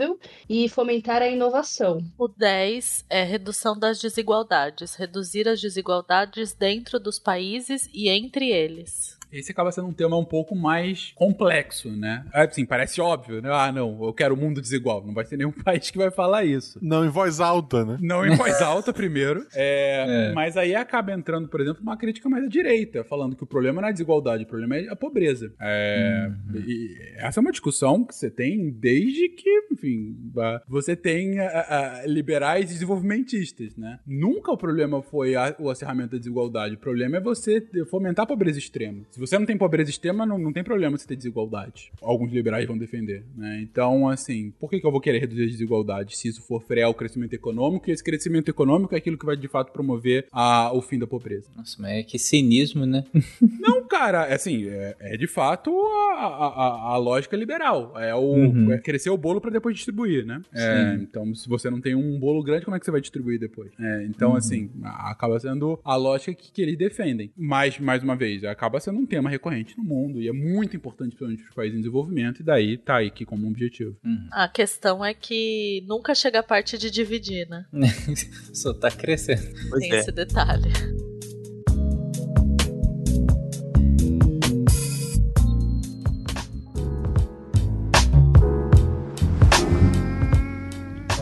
sustentável e fomentar a inovação. O 10 é redução das desigualdades, reduzir as desigualdades dentro dos países e entre eles. Esse acaba sendo um tema um pouco mais complexo, né? É, Assim, parece óbvio, né? Ah, não, eu quero um mundo desigual. Não vai ter nenhum [LAUGHS] país que vai falar isso. Não em voz alta, né? Não em voz alta, primeiro. [LAUGHS] É, Mas aí acaba entrando, por exemplo, uma crítica mais à direita, falando que o problema não é a desigualdade, o problema é a pobreza. É, e essa é uma discussão que você tem desde que, enfim, a- você tem a- a- liberais e desenvolvimentistas, né? Nunca o problema foi a- o acerramento da desigualdade. O problema é você fomentar a pobreza extrema. Se você não tem pobreza extrema, não, não tem problema você ter desigualdade. Alguns liberais vão defender, né? Então, assim, por que, que eu vou querer reduzir as desigualdades se isso for frear o crescimento econômico? E esse crescimento econômico é aquilo que vai, de fato, promover a- o fim da pobreza. Nossa, mas é que cinismo, né? [LAUGHS] Não, cara, assim, é, é de fato a, a, a- a lógica liberal. É o Uhum. é crescer o bolo pra depois distribuir, né? É, então, se você não tem um bolo grande, como é que você vai distribuir depois? É, então, Uhum. assim, acaba sendo a lógica que, que eles defendem. Mas, mais uma vez, acaba sendo um tema recorrente no mundo e é muito importante, principalmente para os países em desenvolvimento, e daí tá aí aqui como objetivo. A questão é que nunca chega a parte de dividir, né? [LAUGHS] Só tá crescendo. Pois Tem é. esse detalhe.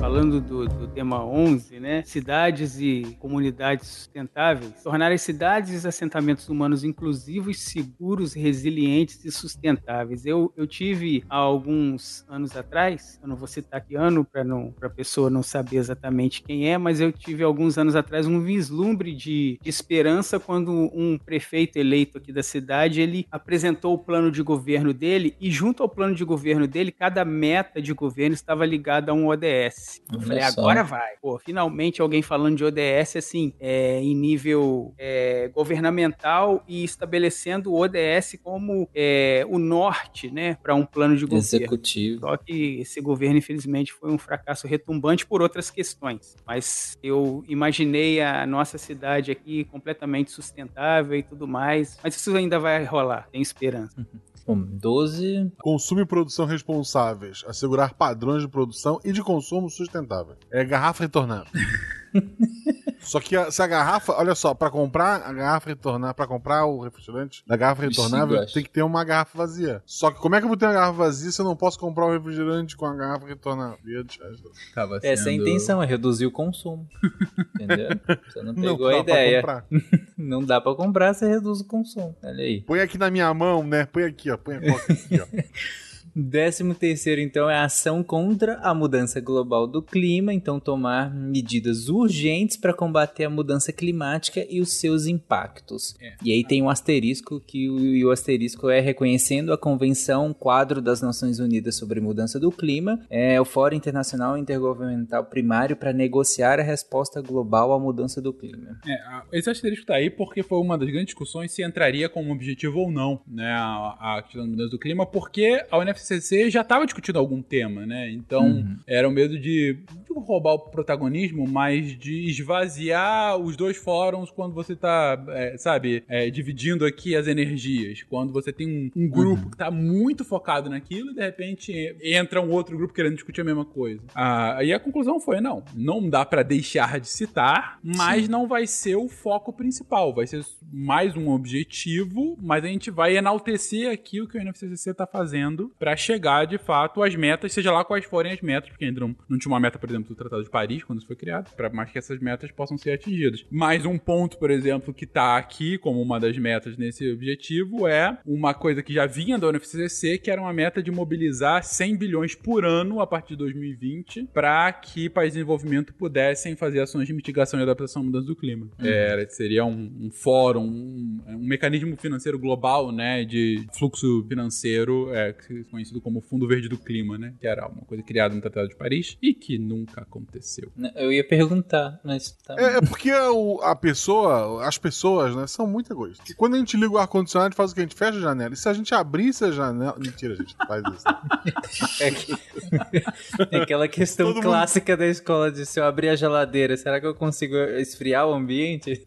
Falando do, do tema 11, né? Cidades e comunidades sustentáveis. Tornar as cidades e os assentamentos humanos inclusivos, seguros, resilientes e sustentáveis. Eu, eu tive há alguns anos atrás, eu não vou citar que ano para não para a pessoa não saber exatamente quem é, mas eu tive alguns anos atrás um vislumbre de, de esperança quando um prefeito eleito aqui da cidade ele apresentou o plano de governo dele e junto ao plano de governo dele cada meta de governo estava ligada a um ODS. Eu falei, agora vai. Pô, finalmente alguém falando de ODS assim, é, em nível é, governamental e estabelecendo o ODS como é, o norte, né, para um plano de governo. Executivo. Só que esse governo, infelizmente, foi um fracasso retumbante por outras questões. Mas eu imaginei a nossa cidade aqui completamente sustentável e tudo mais. Mas isso ainda vai rolar, tenho esperança. [LAUGHS] Bom, 12. Consumo e produção responsáveis. Assegurar padrões de produção e de consumo sustentável. É garrafa retornável. [LAUGHS] Só que a- se a garrafa, olha só, pra comprar a garrafa retornável, pra comprar o refrigerante da garrafa retornável, tem que ter uma garrafa vazia. Só que como é que eu vou ter uma garrafa vazia se eu não posso comprar o refrigerante com a garrafa retornável? Ia deixar isso. Tava Essa é a sendo- intenção, é reduzir o consumo. [LAUGHS] Entendeu? Você não Não pegou dá a pra ideia. comprar. [LAUGHS] Não dá pra comprar, você reduz o consumo. Olha aí. Põe aqui na minha mão, né? Põe aqui, ó. Põe a coca aqui, ó. [LAUGHS] Décimo terceiro, então, é a ação contra a mudança global do clima, então tomar medidas urgentes para combater a mudança climática e os seus impactos. É. E aí tem um asterisco que o, e o asterisco é reconhecendo a Convenção Quadro das Nações Unidas sobre Mudança do Clima, é o Fórum Internacional Intergovernamental Primário para negociar a resposta global à mudança do clima. É, esse asterisco está aí porque foi uma das grandes discussões se entraria como objetivo ou não, né, a, a questão da mudança do clima, porque a UNFCCC já estava discutindo algum tema, né? Então uhum. era o medo de, roubar o protagonismo, mas de esvaziar os dois fóruns quando você está, é, sabe, é, dividindo aqui as energias. Quando você tem um, um grupo uhum. que está muito focado naquilo e de repente entra um outro grupo querendo discutir a mesma coisa. Ah, e a conclusão foi: não, não dá para deixar de citar, mas Sim. não vai ser o foco principal, vai ser mais um objetivo, mas a gente vai enaltecer aqui o que o NFCCC está fazendo para chegar de fato às metas, seja lá quais forem as metas, porque ainda não, não tinha uma meta, por exemplo, do Tratado de Paris, quando isso foi criado, para mais que essas metas possam ser atingidas. Mais um ponto, por exemplo, que está aqui como uma das metas nesse objetivo é uma coisa que já vinha da UNFCCC, que era uma meta de mobilizar 100 bilhões por ano a partir de 2020 para que países em desenvolvimento pudessem fazer ações de mitigação e adaptação à mudança do clima. Uhum. É, seria um, um fórum, um, um, mecanismo financeiro global, né, de fluxo financeiro, é, conhecido como Fundo Verde do Clima, né, que era uma coisa criada no Tratado de Paris e que nunca aconteceu. Eu ia perguntar, mas tá é, é, porque o, a pessoa, as pessoas, né, são muito egoístas. E quando a gente liga o ar-condicionado, faz o que? A gente fecha a janela. E se a gente abrisse a janela... Mentira, a gente faz isso. [LAUGHS] é, que... [LAUGHS] é aquela questão Todo clássica mundo... da escola de se eu abrir a geladeira, será que eu consigo esfriar o ambiente?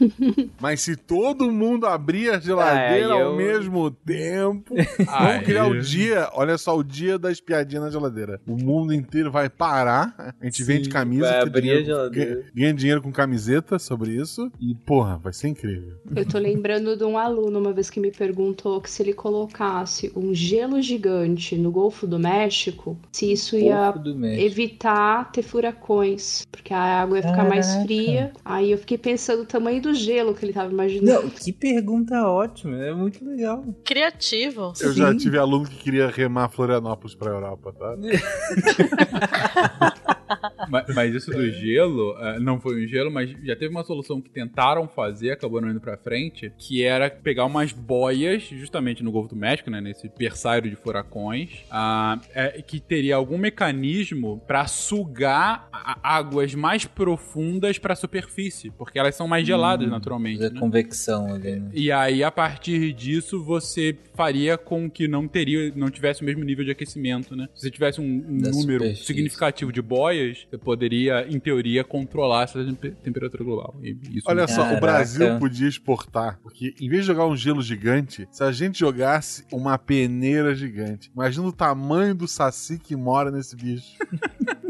[LAUGHS] Mas se todo mundo abrir a geladeira Ai, eu... ao mesmo tempo, Ai, vamos criar o dia, olha só, o dia da espiadinha na geladeira. O mundo inteiro vai parar, a gente Sim, vende camisa, vai abrir dinheiro, a geladeira. Ganha, dinheiro com camiseta sobre isso e, porra, vai ser incrível. Eu tô lembrando de um aluno uma vez que me perguntou que se ele colocasse um gelo gigante no Golfo do México, se isso ia evitar ter furacões, porque a água ia ficar Caraca. mais fria. Aí eu fiquei pensando o tamanho do gelo que ele tava imaginando. Não, que pergunta ótima, é muito legal. Criativo. Eu Sim. já tive aluno que queria remar Florianópolis pra Europa, tá? [LAUGHS] mas, mas, isso do gelo, uh, não foi um gelo, mas já teve uma solução que tentaram fazer, acabou não indo pra frente, que era pegar umas boias, justamente no Golfo do México, né, nesse berçário de furacões, uh, é, que teria algum mecanismo para sugar águas mais profundas para a superfície, porque elas são mais geladas hum, naturalmente. Né? convecção ali. Né? E aí, a partir disso, você faria com que não teria, não tivesse o mesmo nível de aquecimento, né? Se você tivesse um, um número superfície. significativo de boias, você poderia, em teoria, controlar essa temperatura global. Olha só, Caraca. o Brasil podia exportar, porque em vez de jogar um gelo gigante, se a gente jogasse uma peneira gigante, imagina o tamanho do saci que mora nesse bicho. [LAUGHS]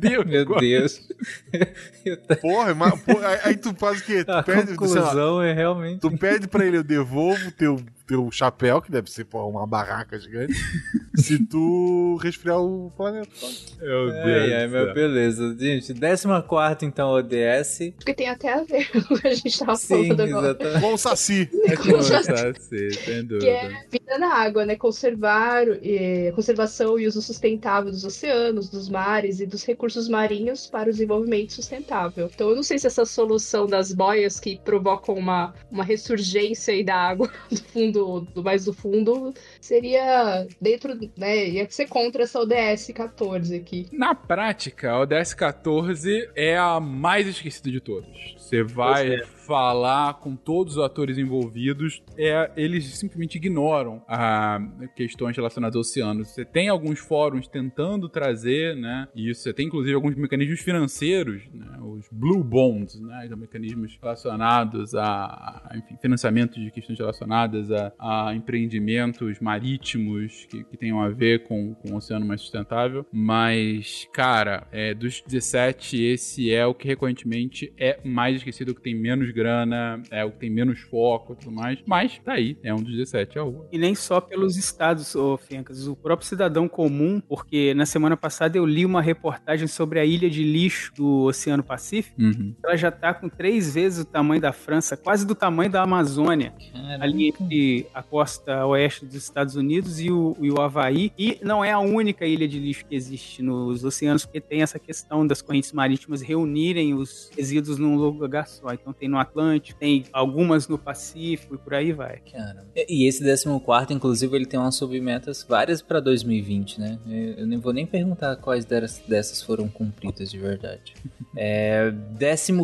Deus. Meu Deus. [LAUGHS] Porra, mas, porra, aí tu faz o quê? Tu a pede, conclusão lá, é realmente... Tu pede pra ele, eu devolvo teu teu chapéu, que deve ser pô, uma barraca gigante, [LAUGHS] se tu resfriar o planeta. Meu Deus. É, meu, beleza. Gente, 14 então ODS. Porque tem até a ver [LAUGHS] com o que a gente tava Sim, falando agora. Com o Saci. É com o Saci, sem dúvida. Que é vida na água, né? Conservar, eh, conservação e uso sustentável dos oceanos, dos mares e dos recursos marinhos para o desenvolvimento sustentável. Então eu não sei se essa solução das boias que provocam uma, uma ressurgência aí da água [LAUGHS] do fundo do, do mais do fundo, seria dentro, né? Ia ser contra essa ODS 14 aqui. Na prática, a ODS 14 é a mais esquecida de todas. Você vai é. Falar com todos os atores envolvidos, é, eles simplesmente ignoram a questões relacionadas ao oceano. Você tem alguns fóruns tentando trazer, né? Isso. Você tem inclusive alguns mecanismos financeiros, né, os blue bonds, né? Mecanismos relacionados a, enfim, financiamento de questões relacionadas a, a empreendimentos marítimos que, que, tenham a ver com, com o oceano mais sustentável. Mas, cara, é, dos 17, esse é o que recorrentemente é mais esquecido, que tem menos grana, é o que tem menos foco e tudo mais. Mas tá aí, é um dos 17, é o. E nem só pelos estados, ô Fencas, o próprio cidadão comum, porque na semana passada eu li uma reportagem sobre a ilha de lixo do Oceano Pacífico Uhum. ela já está com três vezes o tamanho da França, quase do tamanho da Amazônia, Caramba. ali entre a costa oeste dos Estados Unidos e o, e o Havaí. E não é a única ilha de lixo que existe nos oceanos, porque tem essa questão das correntes marítimas reunirem os resíduos num lugar só. Então tem no Atlântico, tem algumas no Pacífico e por aí vai. Caramba. E esse 14, inclusive, ele tem umas submetas várias pra 2020, né? Eu nem vou nem perguntar quais dessas foram cumpridas de verdade. [LAUGHS] É.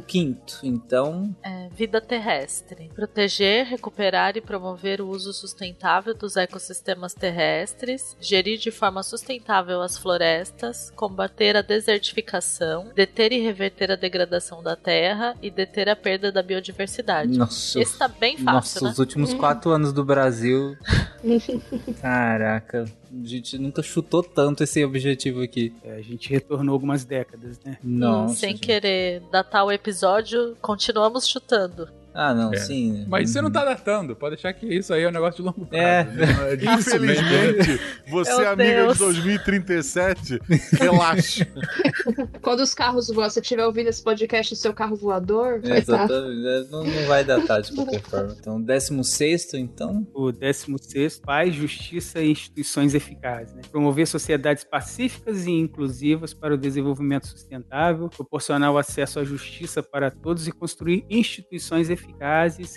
15, então. É, vida terrestre. Proteger, recuperar e promover o uso sustentável dos ecossistemas terrestres, gerir de forma sustentável as florestas, combater a desertificação, deter e reverter a degradação da terra e deter a perda da biodiversidade. Nossa. Esse tá bem Nossa, fácil, né? os últimos quatro anos do Brasil. [LAUGHS] Caraca, a gente nunca chutou tanto esse objetivo aqui. É, a gente retornou algumas décadas, né? Nossa. Sem gente. querer datar o episódio, continuamos chutando. Ah, não, É. sim. Mas você não Uhum. tá datando, pode deixar que isso aí é um negócio de longo prazo. É. né? Né? [LAUGHS] Infelizmente, você Meu é amiga Deus. de 2037, relaxa. [LAUGHS] Quando os carros voam, se você estiver ouvindo esse podcast no seu carro voador, É. Exatamente. é, Não, não vai datar de qualquer [LAUGHS] forma. Então, 16, então. O 16 paz, justiça e instituições eficazes. Né? Promover sociedades pacíficas e inclusivas para o desenvolvimento sustentável, proporcionar o acesso à justiça para todos e construir instituições eficazes,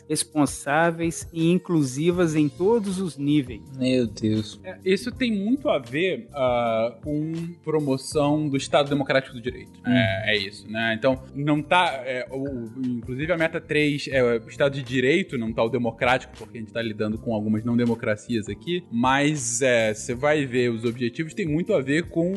responsáveis e inclusivas em todos os níveis. Meu Deus. É, Isso tem muito a ver ah, com promoção do Estado Democrático do Direito. É, é isso, né? Então, não tá. é, o- inclusive, a meta 3 é o Estado de Direito, não tá o democrático, porque a gente tá lidando com algumas não democracias aqui. Mas é, você vai ver os objetivos, tem muito a ver com,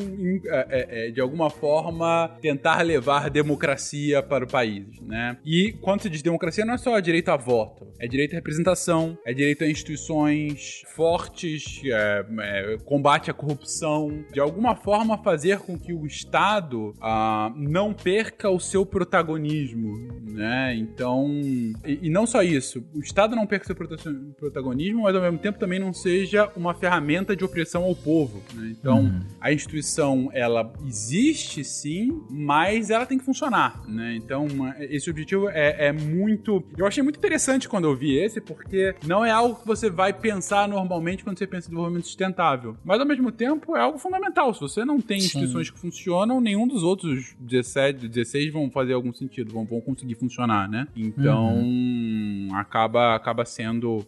é, é, de alguma forma, tentar levar democracia para o país, né? E quando se diz democracia, não é só direito a voto, é direito à representação, é direito a instituições fortes, é, é, combate à corrupção, de alguma forma fazer com que o Estado ah, não perca o seu protagonismo, né? Então, e, e não só isso, o Estado não perca seu prota- protagonismo, mas ao mesmo tempo também não seja uma ferramenta de opressão ao povo, né? Então, a instituição ela existe sim, mas ela tem que funcionar, né? Então esse objetivo é, é muito, eu achei muito interessante quando eu vi esse, porque não é algo que você vai pensar normalmente quando você pensa em desenvolvimento sustentável, mas ao mesmo tempo é algo fundamental. Se você não tem Sim. instituições que funcionam, nenhum dos outros 17, 16 vão fazer algum sentido, vão, vão conseguir funcionar, né? Então acaba acaba sendo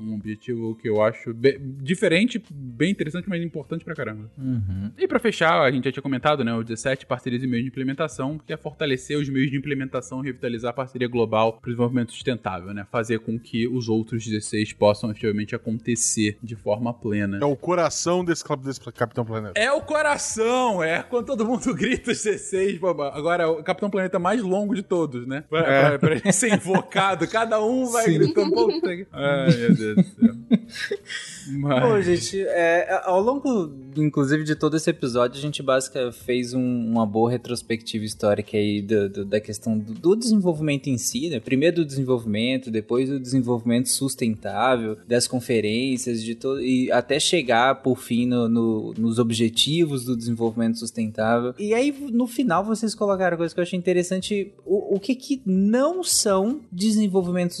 um objetivo que eu acho be- diferente, bem interessante, mas importante pra caramba. Uhum. E pra fechar, a gente já tinha comentado, né, o 17 parcerias e meios de implementação, que é fortalecer os meios de implementação e revitalizar a parceria global para o desenvolvimento sustentável, né? Fazer com que os outros 16 possam efetivamente acontecer de forma plena. É o coração desse, desse Capitão Planeta. É o coração, é quando todo mundo [LAUGHS] grita os 16. pô, Agora é o Capitão Planeta mais longo de todos, né? Pra, pra- pra ele ser invocado, cada um vai Sim. gritando. Puta que- Ai, meu Deus do céu. [LAUGHS] Mas- Pô, gente, é, ao longo, inclusive, de todo esse episódio, a gente basicamente fez um- uma boa retrospectiva histórica aí do- do- da questão do, do desenvolvimento em si, né? Primeiro do desenvolvimento, depois do desenvolvimento sustentável, das conferências, de todo, e até chegar, por fim, no- no- nos objetivos do desenvolvimento sustentável. E aí, no final, vocês colocaram coisa que eu achei interessante, o, o que que não são desenvolvimento,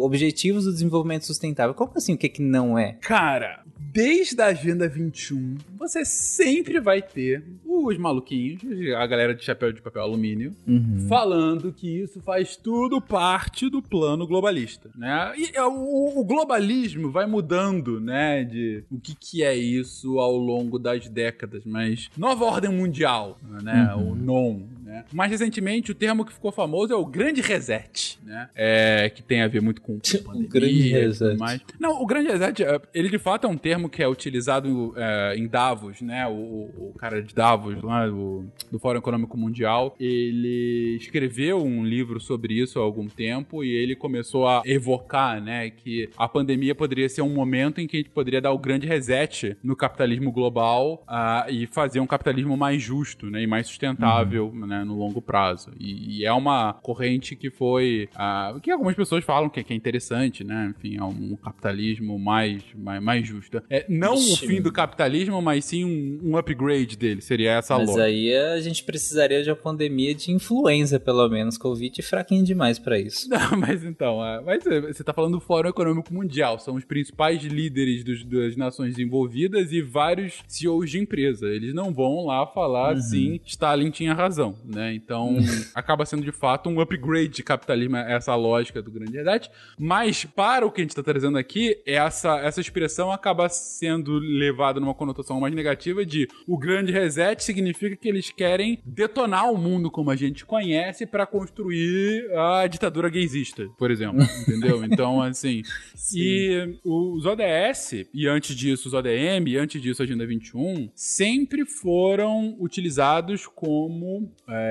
objetivos do desenvolvimento sustentável. Como assim, o que que não é? Cara, desde a Agenda 21, você sempre vai ter os maluquinhos, a galera de chapéu de papel alumínio, Uhum. falando que isso faz tudo parte do plano globalista, né? E é, o, o globalismo vai mudando, né, de o que que é isso ao longo das décadas, mas nova ordem mundial, né, Uhum. o NON, né? Mais recentemente, o termo que ficou famoso é o grande reset, né? É, que tem a ver muito com pandemia grande e tudo reset. mais. Não, o grande reset, é, ele de fato é um termo que é utilizado é, em Davos, né? O, o- o cara de Davos, lá, o, do Fórum Econômico Mundial, ele escreveu um livro sobre isso há algum tempo e ele começou a evocar, né, que a pandemia poderia ser um momento em que a gente poderia dar o grande reset no capitalismo global ah, e fazer um capitalismo mais justo, né, e mais sustentável, né, né, no longo prazo. E, e é uma corrente que foi. Uh, que algumas pessoas falam que, que, é interessante, né? Enfim, é um capitalismo mais, mais, mais justo. É, não Ixi, o fim do capitalismo, mas sim um, um upgrade dele. Seria essa mas lógica. Mas aí a gente precisaria de uma pandemia de influenza, pelo menos. Covid é fraquinho demais para isso. [LAUGHS] Não, mas então, é, mas você tá falando do Fórum Econômico Mundial. São os principais líderes dos, das nações desenvolvidas e vários CEOs de empresa. Eles não vão lá falar uhum. assim, Stalin tinha razão, né? Então, acaba sendo de fato um upgrade de capitalismo, essa lógica do grande verdade. Mas, para o que a gente tá trazendo aqui, essa, essa expressão acaba sendo levada numa conotação mais negativa de o grande reset significa que eles querem detonar o mundo como a gente conhece para construir a ditadura gaysista, por exemplo, [LAUGHS] entendeu? Então, assim, Sim. e os ODS, e antes disso os ODM, e antes disso a Agenda 21, sempre foram utilizados como é,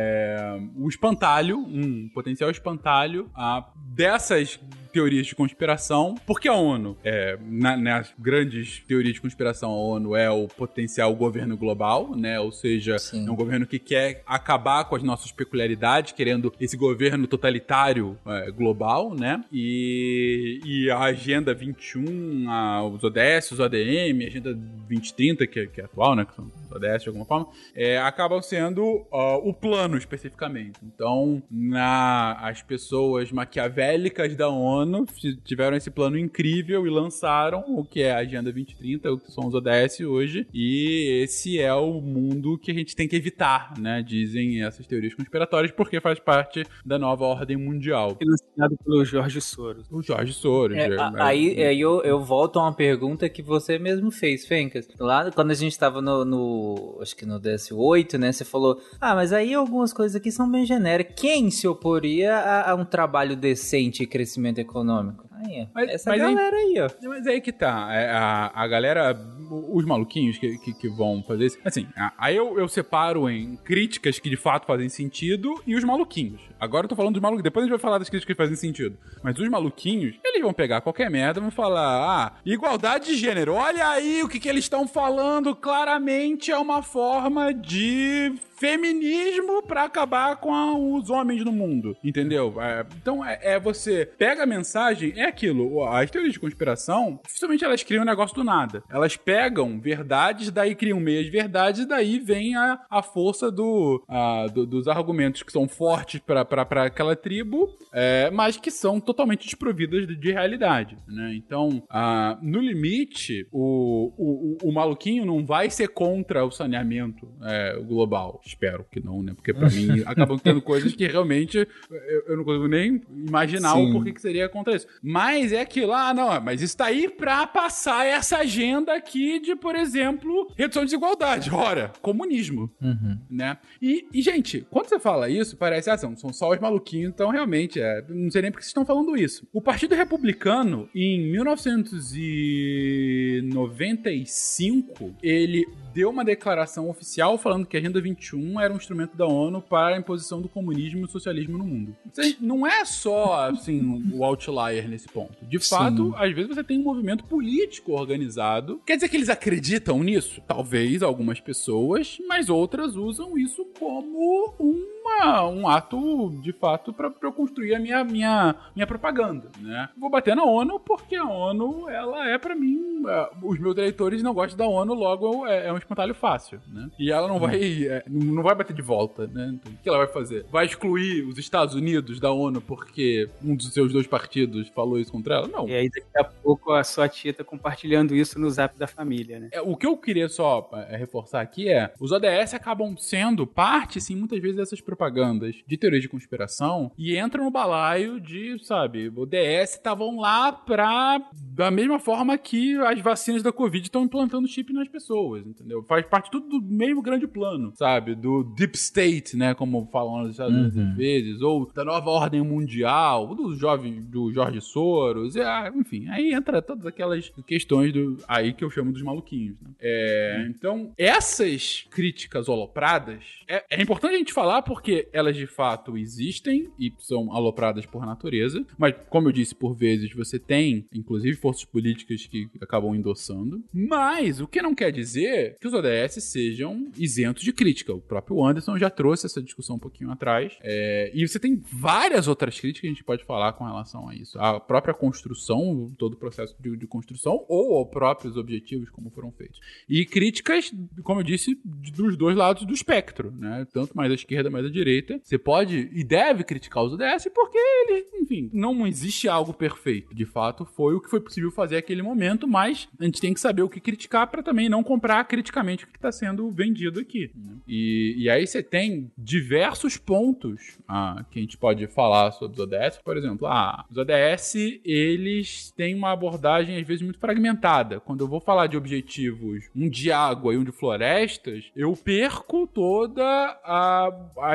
o espantalho, um potencial espantalho a, dessas teorias de conspiração, porque a ONU, é, na, nas grandes teorias de conspiração, a ONU é o potencial governo global, né? Ou seja, Sim. é um governo que quer acabar com as nossas peculiaridades, querendo esse governo totalitário é, global, né? E, e, a Agenda 21, a, os ODS, os ODM, a Agenda 2030, que, que é atual, né? Que são ODS de alguma forma, é, acabam sendo uh, o plano especificamente. Então, na, as pessoas maquiavélicas da ONU tiveram esse plano incrível e lançaram o que é a Agenda 2030, o que são os ODS hoje, e esse é o mundo que a gente tem que evitar, né? Dizem essas teorias conspiratórias, porque faz parte da nova ordem mundial. Financiado pelo Jorge Soros. O Jorge Soros. É, é, aí, aí eu, eu volto a uma pergunta que você mesmo fez, Fencas. Lá quando a gente estava no, no acho que no DS8, né? Você falou, ah, mas aí algumas coisas aqui são bem genéricas. Quem se oporia a, a um trabalho decente e crescimento econômico? Mas, essa mas galera aí, aí, ó. Mas aí que tá. É, a, a galera, os maluquinhos que, que, que, vão fazer isso. Assim, aí eu, eu separo em críticas que de fato fazem sentido e os maluquinhos. Agora eu tô falando dos maluquinhos. Depois a gente vai falar das críticas que fazem sentido. Mas os maluquinhos, eles vão pegar qualquer merda e vão falar: ah, igualdade de gênero. Olha aí o que, que eles estão falando. Claramente é uma forma de feminismo para acabar com a, os homens no mundo, entendeu? É, então é, é, você pega a mensagem, é aquilo. As teorias de conspiração, dificilmente elas criam um negócio do nada. Elas pegam verdades, daí criam meias verdades, e daí vem a, a força do, a, do, dos argumentos que são fortes para aquela tribo, é, mas que são totalmente desprovidas de, de realidade, né? Então, a, no limite, o, o, o, maluquinho não vai ser contra o saneamento é, global Espero que não, né? Porque pra mim [LAUGHS] acabam tendo coisas que realmente eu, eu não consigo nem imaginar Sim. o porquê que seria contra isso. Mas é aquilo, ah, não, mas está aí pra passar essa agenda aqui de, por exemplo, redução de desigualdade. Ora, comunismo, uhum. né? E, e, gente, quando você fala isso, parece, ah, são, são só os maluquinhos, então realmente, é, não sei nem por que vocês estão falando isso. O Partido Republicano, em 1995, ele deu uma declaração oficial falando que a Agenda 21 era um instrumento da ONU para a imposição do comunismo e socialismo no mundo. Não é só, assim, o outlier nesse ponto. De fato, Sim. às vezes você tem um movimento político organizado. Quer dizer que eles acreditam nisso? Talvez algumas pessoas, mas outras usam isso como um uma, um ato, de fato, para eu construir a minha, minha, minha propaganda, né? Vou bater na ONU porque a ONU, ela é para mim, é, os meus eleitores não gostam da ONU, logo é, é um espantalho fácil, né? E ela não vai, é, não vai bater de volta, né? Então, o que ela vai fazer? Vai excluir os Estados Unidos da ONU porque um dos seus dois partidos falou isso contra ela? Não. E aí daqui a pouco a sua tia tá compartilhando isso no zap da família, né? É, o que eu queria só é, reforçar aqui é, os ODS acabam sendo parte, sim, muitas vezes dessas propagandas de teoria de conspiração e entram no balaio de, sabe, o DS estavam lá pra, da mesma forma que as vacinas da Covid estão implantando chip nas pessoas, entendeu? Faz parte tudo do mesmo grande plano, sabe? Do Deep State, né? Como falam nos Estados Unidos uhum. às vezes, ou da nova ordem mundial, do jovem, do Jorge Soros, e, ah, enfim, aí entra todas aquelas questões do, aí que eu chamo dos maluquinhos, né? É, então, essas críticas holopradas, é, é importante a gente falar porque porque elas de fato existem e são alopradas por natureza, mas como eu disse, por vezes você tem, inclusive, forças políticas que acabam endossando. Mas o que não quer dizer que os ODS sejam isentos de crítica. O próprio Anderson já trouxe essa discussão um pouquinho atrás. É, e você tem várias outras críticas que a gente pode falar com relação a isso. A própria construção, todo o processo de, de construção, ou aos próprios objetivos, como foram feitos. E críticas, como eu disse, dos dois lados do espectro, né? Tanto mais à esquerda, mais à direita. Você pode e deve criticar os ODS porque ele, enfim, não existe algo perfeito. De fato, foi o que foi possível fazer naquele momento, mas a gente tem que saber o que criticar para também não comprar criticamente o que está sendo vendido aqui. Né? E, e aí você tem diversos pontos ah, que a gente pode falar sobre os ODS. Por exemplo, ah, os ODS, eles têm uma abordagem às vezes muito fragmentada. Quando eu vou falar de objetivos, um de água e um de florestas, eu perco toda a,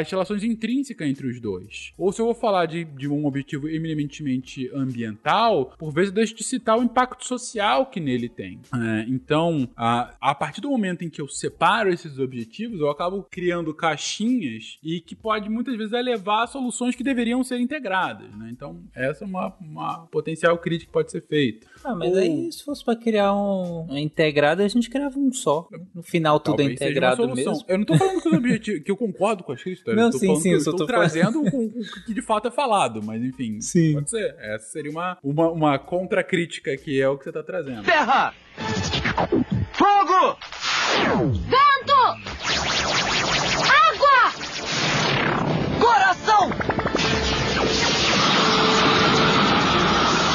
as relações intrínsecas entre os dois. Ou se eu vou falar de, de um objetivo eminentemente ambiental, por vezes eu deixo de citar o impacto social que nele tem. É, então, a, a partir do momento em que eu separo esses objetivos, eu acabo criando caixinhas e que pode muitas vezes levar a soluções que deveriam ser integradas. Né? Então, essa é uma, uma potencial crítica que pode ser feita. Ah, mas Ou... aí se fosse para criar um, um integrado, a gente criava um só. No final tudo é Talvez é integrado mesmo. Eu não tô falando que, os objetivos, que eu concordo com as críticas. Não, eu tô sim, sim, eu, eu tô, tô trazendo o, o que de fato é falado, mas enfim. Sim. Pode ser. Essa seria uma, uma, uma contra-crítica que é o que você tá trazendo. Terra! Fogo! Vento! Água! Coração!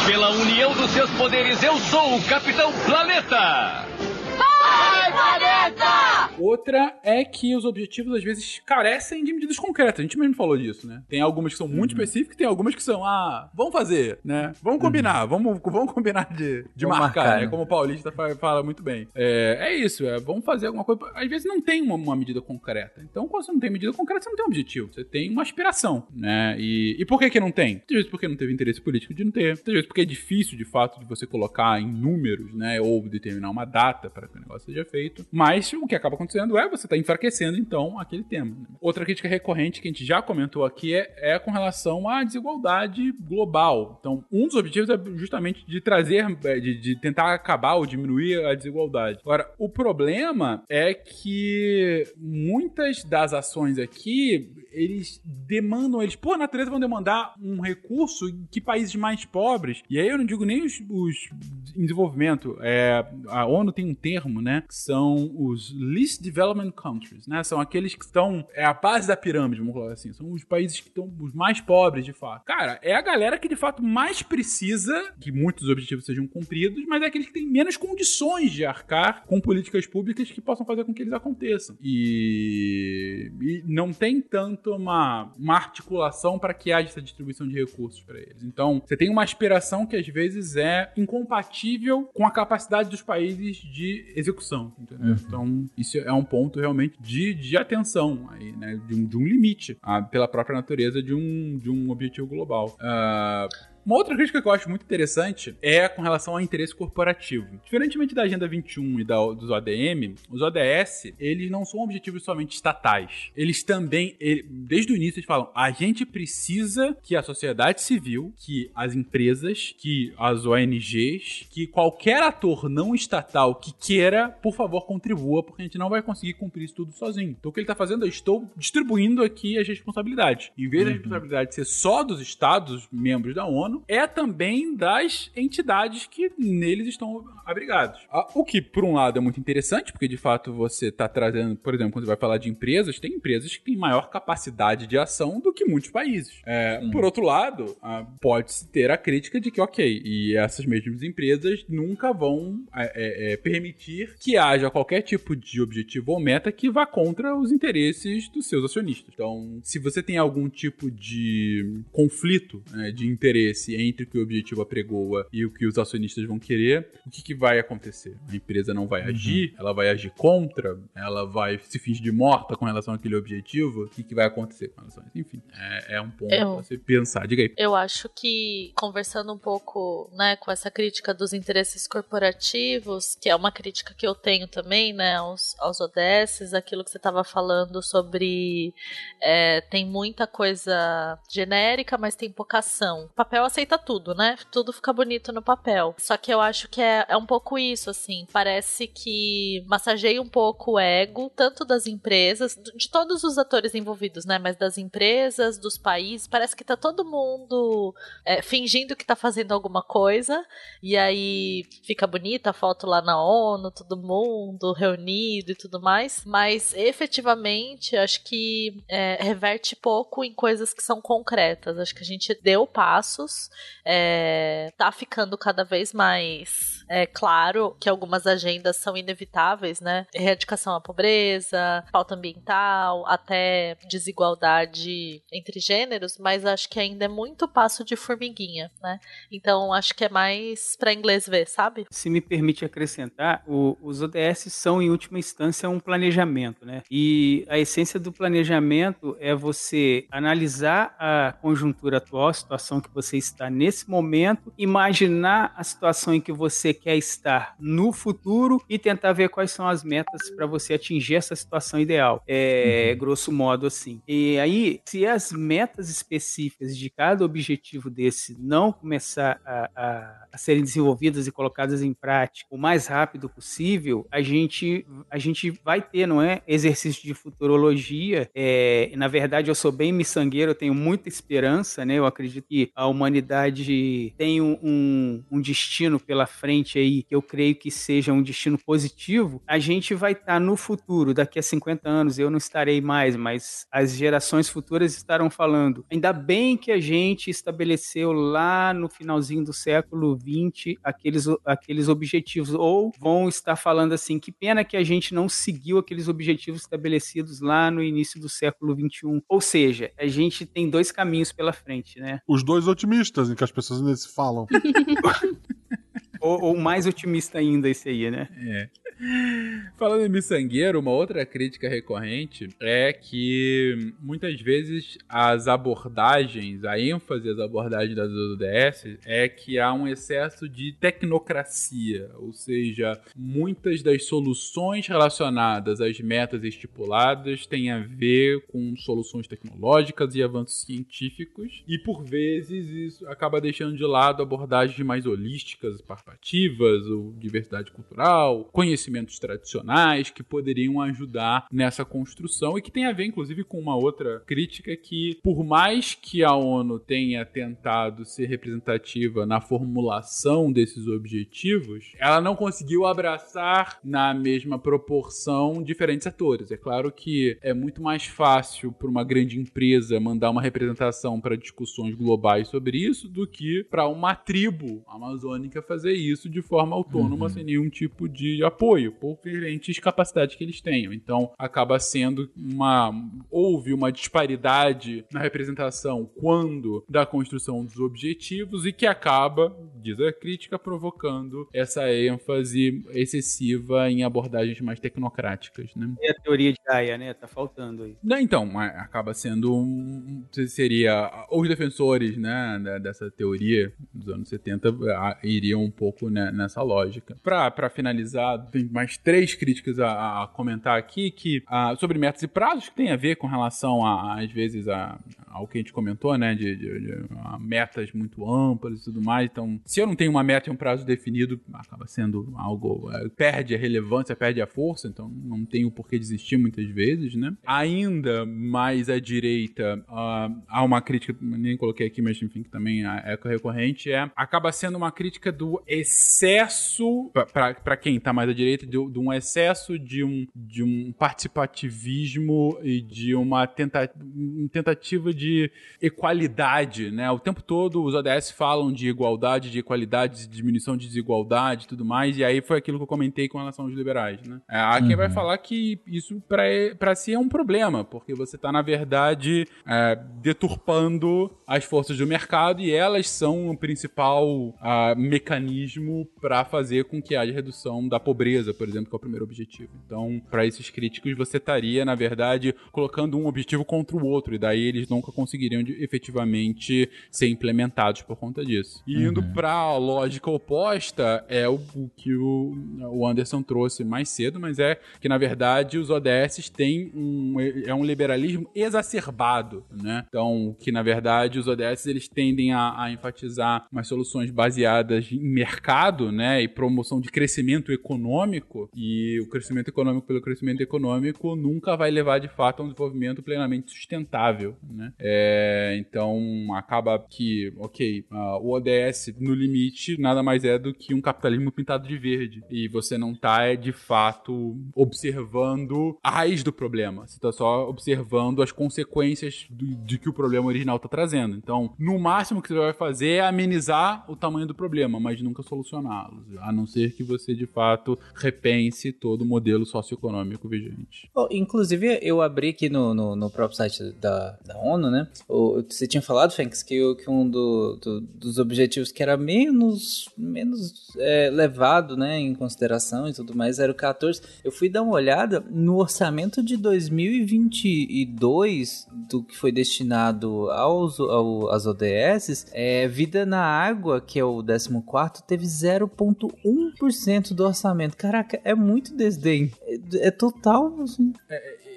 Pela união dos seus poderes, eu sou o Capitão Planeta! Vai, planeta! Outra é que os objetivos às vezes carecem de medidas concretas. A gente mesmo falou disso, né? Tem algumas que são muito uhum. específicas, tem algumas que são, ah, vamos fazer, né? Vamos uhum. combinar, uhum. vamos, vamos combinar de, de marcar, marcar, né? né? Como o Paulista fala muito bem. É, é isso, é, vamos fazer alguma coisa. Às vezes não tem uma, uma, medida concreta. Então, quando você não tem medida concreta, você não tem um objetivo. Você tem uma aspiração, né? E, e por que que não tem? Às vezes porque não teve interesse político de não ter. Às vezes porque é difícil, de fato, de você colocar em números, né? Ou determinar uma data para que o negócio seja feito. Mas o que acaba acontecendo é você está enfraquecendo, então, aquele tema. Outra crítica recorrente que a gente já comentou aqui é, é com relação à desigualdade global. Então, um dos objetivos é justamente de trazer, é, de, de tentar acabar ou diminuir a desigualdade. Agora, o problema é que muitas das ações aqui eles demandam, eles, por natureza, vão demandar um recurso que países mais pobres, e aí eu não digo nem os, os em desenvolvimento, é, a ONU tem um termo, né, que são os Least Development Countries, né, são aqueles que estão, é a base da pirâmide, vamos falar assim, são os países que estão os mais pobres, de fato. Cara, é a galera que, de fato, mais precisa que muitos objetivos sejam cumpridos, mas é aqueles que têm menos condições de arcar com políticas públicas que possam fazer com que eles aconteçam. E, e não tem tanto uma, uma articulação para que haja essa distribuição de recursos para eles. Então, você tem uma aspiração que às vezes é incompatível com a capacidade dos países de execução. Uhum. Então, isso é um ponto realmente de, de atenção aí, né? De um, de um limite ah, pela própria natureza de um, de um objetivo global. Uh, uma outra crítica que eu acho muito interessante é com relação ao interesse corporativo. Diferentemente da Agenda 21 e da, dos ODM, os ODS, eles não são objetivos somente estatais. Eles também, ele, desde o início, eles falam: a gente precisa que a sociedade civil, que as empresas, que as ONGs, que qualquer ator não estatal que queira, por favor, contribua, porque a gente não vai conseguir cumprir isso tudo sozinho. Então o que ele está fazendo é estou distribuindo aqui as responsabilidades. Em vez uhum. da responsabilidade ser só dos estados membros da ONU, é também das entidades que neles estão abrigados. O que, por um lado, é muito interessante, porque de fato você está trazendo, por exemplo, quando você vai falar de empresas, tem empresas que têm maior capacidade de ação do que muitos países. É, hum. Por outro lado, pode-se ter a crítica de que, ok, e essas mesmas empresas nunca vão é, é, é, permitir que haja qualquer tipo de objetivo ou meta que vá contra os interesses dos seus acionistas. Então, se você tem algum tipo de conflito né, de interesse interesse entre o que o objetivo apregoa e o que os acionistas vão querer, o que, que vai acontecer? A empresa não vai agir, ela vai agir contra, ela vai se fingir de morta com relação àquele objetivo, o que, que vai acontecer com relação a isso? Enfim, é, é um ponto Eu- pra você pensar. Diga aí. Eu acho que, conversando um pouco né, com essa crítica dos interesses corporativos, que é uma crítica que eu tenho também né, aos, aos ODSs, aquilo que você estava falando sobre é, tem muita coisa genérica, mas tem pouca ação. O papel aceita tudo, né? Tudo fica bonito no papel. Só que eu acho que é, é um pouco isso, assim. Parece que massageia um pouco o ego, tanto das empresas, de todos os atores envolvidos, né? Mas das empresas, dos países. Parece que tá todo mundo é, fingindo que tá fazendo alguma coisa. E aí fica bonita a foto lá na ONU, todo mundo reunido e tudo mais. Mas efetivamente, acho que é, reverte pouco em coisas que são concretas. Acho que a gente deu passos, é, tá ficando cada vez mais é claro que algumas agendas são inevitáveis, né? Erradicação à pobreza, pauta ambiental, até desigualdade entre gêneros, mas acho que ainda é muito passo de formiguinha, né? Então acho que é mais para inglês ver, sabe? Se me permite acrescentar, o- os ODS são, em última instância, um planejamento, né? E a essência do planejamento é você analisar a conjuntura atual, a situação que você está nesse momento, imaginar a situação em que você quer estar no futuro e tentar ver quais são as metas para você atingir essa situação ideal. É, grosso modo assim. E aí, se as metas específicas de cada objetivo desse não começar a, a- a serem desenvolvidas e colocadas em prática o mais rápido possível, a gente, a gente vai ter, não é? Exercício de futurologia. É, na verdade, eu sou bem miçangueiro, eu tenho muita esperança, né? Eu acredito que a humanidade tem um, um, um destino pela frente aí, que eu creio que seja um destino positivo. A gente vai estar no futuro, daqui a 50 anos, eu não estarei mais, mas as gerações futuras estarão falando. Ainda bem que a gente estabeleceu lá no finalzinho do século XX aqueles, aqueles objetivos, ou vão estar falando assim, que pena que a gente não seguiu aqueles objetivos estabelecidos lá no início do século XXI. Ou seja, a gente tem dois caminhos pela frente, né? Os dois otimistas, em que as pessoas ainda se falam. [LAUGHS] ou, ou mais otimista ainda esse aí, né? É. Falando em miçangueiro, uma outra crítica recorrente é que muitas vezes as abordagens, a ênfase das abordagens das ODS é que há um excesso de tecnocracia, ou seja, muitas das soluções relacionadas às metas estipuladas têm a ver com soluções tecnológicas e avanços científicos, e por vezes isso acaba deixando de lado abordagens mais holísticas, participativas, ou diversidade cultural, conhecimentos tradicionais que poderiam ajudar nessa construção e que tem a ver, inclusive, com uma outra crítica que, por mais que a ONU tenha tentado ser representativa na formulação desses objetivos, ela não conseguiu abraçar na mesma proporção diferentes atores. É claro que é muito mais fácil para uma grande empresa mandar uma representação para discussões globais sobre isso do que para uma tribo amazônica fazer isso de forma autônoma, sem nenhum tipo de apoio, por diferentes capacidades que eles tenham. Então, acaba sendo uma. Houve uma disparidade na representação quando da construção dos objetivos e que acaba, diz a crítica, provocando essa ênfase excessiva em abordagens mais tecnocráticas, né? É a teoria de Gaia, né? Tá faltando aí. Não, então, mas acaba sendo um. Seria. Os defensores, né, dessa teoria dos anos 70 ah, iriam um pouco né, nessa lógica. Pra finalizar, tem mais três críticas a, a comentar aqui que, ah, sobre metas e prazos, que tem a ver com relação, a, às vezes, a, ao que a gente comentou, né, de, de- de, ah, metas muito amplas e tudo mais. Então, se eu não tenho uma meta e um prazo definido, acaba sendo algo. eh, perde a relevância, perde a força, então não tem o porquê desistir muitas vezes, né? Ainda mais à direita, ah, há uma crítica, nem coloquei aqui, mas enfim, que também é recorrente, é acaba sendo uma crítica do excesso, para quem tá mais à direita, de, de um excesso de um, de um participativismo e de uma tenta, tentativa de de equalidade, né? O tempo todo os ODS falam de igualdade, de equalidade, de diminuição de desigualdade e tudo mais, e aí foi aquilo que eu comentei com relação aos liberais, né? É, há quem vai Uhum. falar que isso pra si é um problema, porque você tá, na verdade, é, deturpando as forças do mercado e elas são o principal ah, mecanismo para fazer com que haja redução da pobreza, por exemplo, que é o primeiro objetivo. Então, para esses críticos, você estaria, na verdade, colocando um objetivo contra o outro, e daí eles nunca conseguiriam de- efetivamente ser implementados por conta disso. E indo Uhum. para a lógica oposta, é o, o que o, o Anderson trouxe mais cedo, mas é que, na verdade, os ODS têm um, é um liberalismo exacerbado, né? Então, que, na verdade, os ODS eles tendem a, a enfatizar umas soluções baseadas em mercado, né? E promoção de crescimento econômico, e o crescimento econômico pelo crescimento econômico nunca vai levar, de fato, a um desenvolvimento plenamente sustentável, né? É, então, acaba que, ok, ah, o ODS, no limite, nada mais é do que um capitalismo pintado de verde. E você não tá, é, de fato, observando a raiz do problema. Você tá só observando as consequências do- de que o problema original tá trazendo. Então, no máximo que você vai fazer é amenizar o tamanho do problema, mas nunca solucioná-lo. A não ser que você, de fato, repense todo o modelo socioeconômico vigente. Inclusive, eu abri aqui no, no, no próprio site da, da ONU, né? O, você tinha falado, Fênix, que, que um do- do- dos objetivos que era menos, menos é, levado né, em consideração e tudo mais era o 14. Eu fui dar uma olhada no orçamento de 2022 do que foi destinado aos, ao, às ODS. É, vida na água, que é o 14, teve 0,1% do orçamento. Caraca, é muito desdém. É, é total, assim.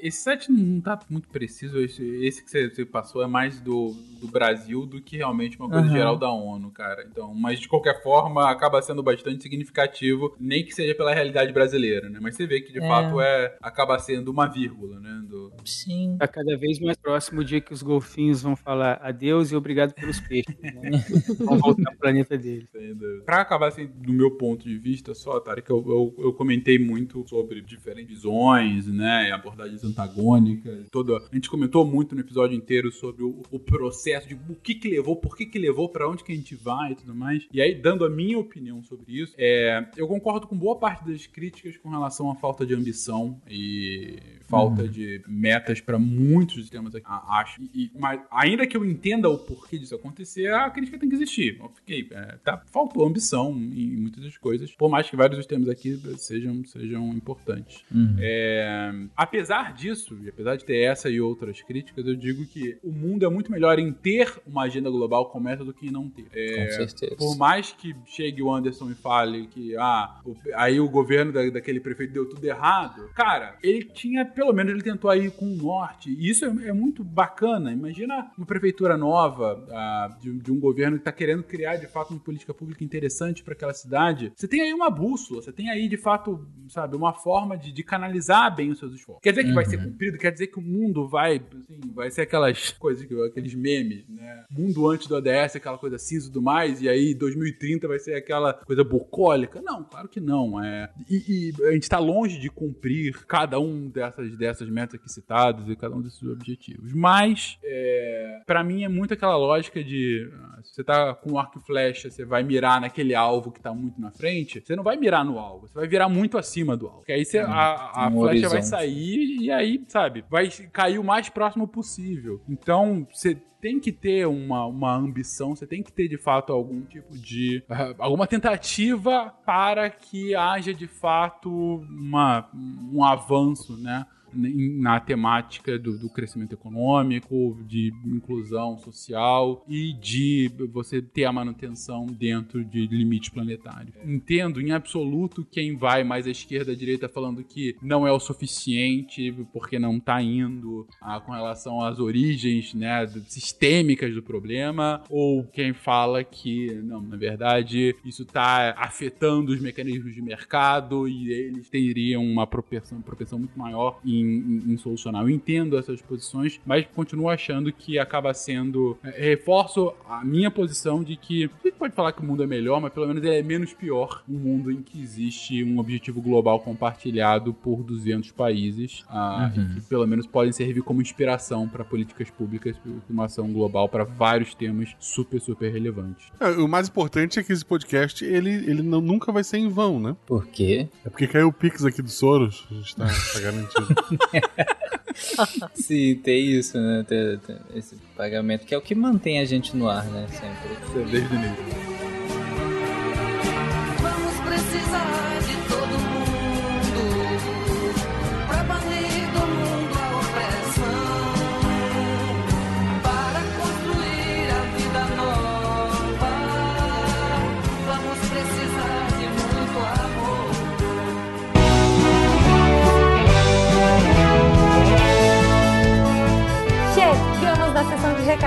Esse site não tá muito preciso. Esse, esse que você, passou é mais do, do Brasil do que realmente uma coisa Aham. geral da ONU, cara. Então, mas de qualquer forma, acaba sendo bastante significativo, nem que seja pela realidade brasileira, né? Mas você vê que de É. fato é acaba sendo uma vírgula, né? Do... Sim. Tá cada vez mais próximo o dia que os golfinhos vão falar adeus e obrigado pelos peixes. Né? [LAUGHS] vão voltar pro planeta deles. Pra acabar assim, do meu ponto de vista só, Tarek, eu, eu, eu comentei muito sobre diferentes visões, né, e abordagens antagônicas, toda, a gente comentou muito no episódio inteiro sobre o, o processo de o que que levou, por que que levou, pra onde que a gente vai e tudo mais. E aí, dando a minha opinião sobre isso, é, eu concordo com boa parte das críticas com relação à falta de ambição e falta Uhum. de metas pra muitos temas aqui, acho. E- e- mas ainda que eu entenda o porquê disso acontecer, a crítica tem que existir. Eu fiquei, é, tá, faltou ambição em muitas das coisas, por mais que vários dos temas aqui sejam, sejam importantes. Uhum. É, apesar disso, e apesar de ter essa e outras críticas, eu digo que o mundo é muito melhor em ter uma agenda global como essa do que em não ter. É, Com certeza. por mais que chegue o Anderson e fale que ah, o- aí o governo da- daquele prefeito deu tudo errado, cara, ele tinha, pelo menos ele tentou aí com o norte, e isso é, é muito bacana. Imagina uma prefeitura nova ah, de, de um governo que tá querendo criar de fato uma política pública interessante para aquela cidade. Você tem aí uma bússola, você tem aí de fato, sabe, uma forma de, de canalizar bem os seus esforços. Quer dizer que vai ser Uhum. cumprido? Quer dizer que o mundo vai, assim, vai ser aquelas coisas, que- aqueles memes, né? Mundo antes do ODS, aquela coisa cinza e tudo mais, e aí 2030 vai ser aquela coisa bucólica? Não, claro que não. É. E, e a gente tá longe de cumprir cada um dessas, dessas metas aqui citadas e cada um desses objetivos. Mas, é, para mim, é muito aquela lógica de ah, se você tá com arco e flecha, você vai mirar naquele alvo que tá muito na frente, você não vai mirar no alvo, você vai virar muito acima do alvo. Porque aí você, a, a Um flecha vai horizonte. sair e aí, sabe, vai cair o mais próximo possível. Então, você tem que ter uma, uma ambição, você tem que ter de fato algum tipo de. ah, alguma tentativa para que haja de fato uma, um avanço, né? Na temática do, do crescimento econômico, de inclusão social e de você ter a manutenção dentro de limite planetário. Entendo em absoluto quem vai mais à esquerda, à direita, falando que não é o suficiente porque não está indo ah, com relação às origens né, sistêmicas do problema, ou quem fala que, não, na verdade, isso está afetando os mecanismos de mercado e eles teriam uma propensão, propensão muito maior em em, em, solucionar. Eu entendo essas posições, mas continuo achando que acaba sendo. É, reforço a minha posição de que a gente pode falar que o mundo é melhor, mas pelo menos ele é menos pior um mundo em que existe um objetivo global compartilhado por 200 países, ah, uhum. que pelo menos podem servir como inspiração para políticas públicas, uma ação global para vários temas super, super relevantes. É, o mais importante é que esse podcast ele, ele não, nunca vai ser em vão, né? Por quê? É porque caiu o Pix aqui do Soros, a gente tá, tá garantido. [LAUGHS] [LAUGHS] Sim, tem isso, né? Tem, tem esse pagamento que é o que mantém a gente no ar, né? Sempre. Desde o início.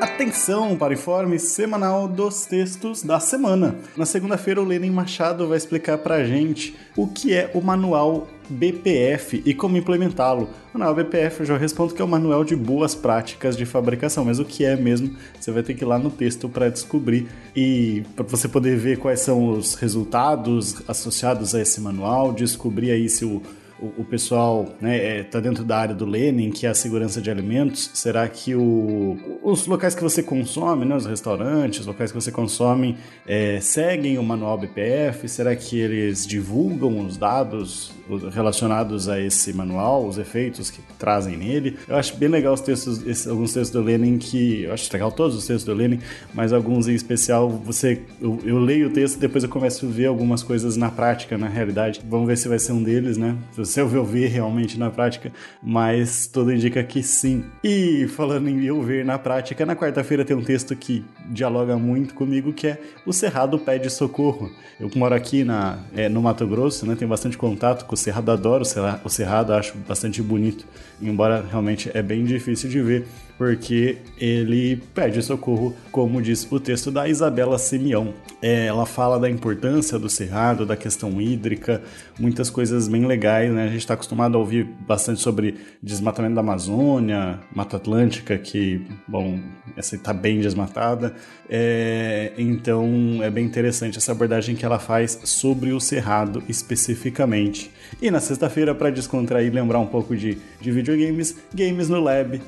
Atenção para o informe semanal dos textos da semana. Na segunda-feira, o Lenin Machado vai explicar para a gente o que é o manual BPF e como implementá-lo. O manual BPF eu já respondo que é o manual de boas práticas de fabricação, mas o que é mesmo, você vai ter que ir lá no texto para descobrir e para você poder ver quais são os resultados associados a esse manual, descobrir aí se o o, o pessoal está né, é, tá dentro da área do Lenin, que é a segurança de alimentos, será que o, os locais que você consome, né, os restaurantes, os locais que você consome, é, seguem o manual BPF? Será que eles divulgam os dados relacionados a esse manual, os efeitos que trazem nele? Eu acho bem legal os textos, esses, alguns textos do Lenin que. Eu acho legal todos os textos do Lenin, mas alguns em especial você. Eu, eu leio o texto e depois eu começo a ver algumas coisas na prática, na realidade. Vamos ver se vai ser um deles, né? Se eu ver realmente na prática, mas tudo indica que sim. E falando em eu ver na prática, na quarta-feira tem um texto que dialoga muito comigo, que é O Cerrado Pede Socorro. Eu moro aqui na, é, no Mato Grosso, né? Tenho bastante contato com o Cerrado, adoro o Cerrado, acho bastante bonito, embora realmente é bem difícil de ver porque ele pede socorro, como diz o texto da Isabela Simeão. É, ela fala da importância do cerrado, da questão hídrica, muitas coisas bem legais, né? A gente está acostumado a ouvir bastante sobre desmatamento da Amazônia, Mata Atlântica, que, bom, essa está bem desmatada. É, então é bem interessante essa abordagem que ela faz sobre o cerrado especificamente. E na sexta-feira, para descontrair e lembrar um pouco de, de videogames, Games no Lab,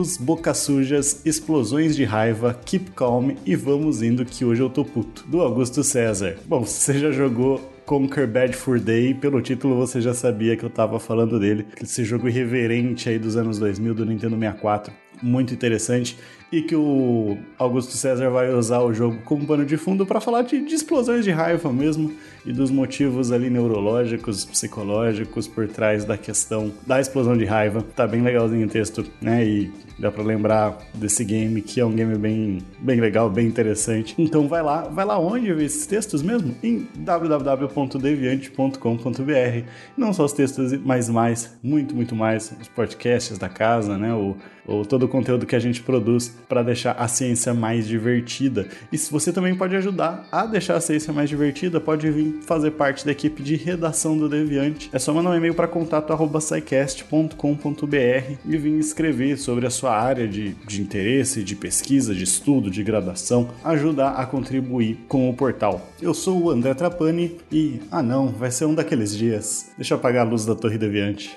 esquilos, boca sujas, explosões de raiva, keep calm e vamos indo que hoje eu tô puto. Do Augusto César. Bom, você já jogou Conquer Bad for Day, pelo título você já sabia que eu tava falando dele. Esse jogo irreverente aí dos anos 2000 do Nintendo 64, muito interessante e que o Augusto César vai usar o jogo como pano de fundo para falar de, de, explosões de raiva mesmo e dos motivos ali neurológicos, psicológicos por trás da questão da explosão de raiva. Tá bem legalzinho o texto, né? E dá para lembrar desse game que é um game bem, bem legal, bem interessante. Então vai lá, vai lá onde ver esses textos mesmo? Em www.deviante.com.br. Não só os textos, mas mais, muito, muito mais, os podcasts da casa, né? O, o todo o conteúdo que a gente produz para deixar a ciência mais divertida. E se você também pode ajudar a deixar a ciência mais divertida, pode vir fazer parte da equipe de redação do Deviante. É só mandar um e-mail para contato@scicast.com.br e vir escrever sobre a sua área de, de interesse, de pesquisa, de estudo, de graduação, ajudar a contribuir com o portal. Eu sou o André Trapani e ah não, vai ser um daqueles dias. Deixa eu apagar a luz da Torre Deviante.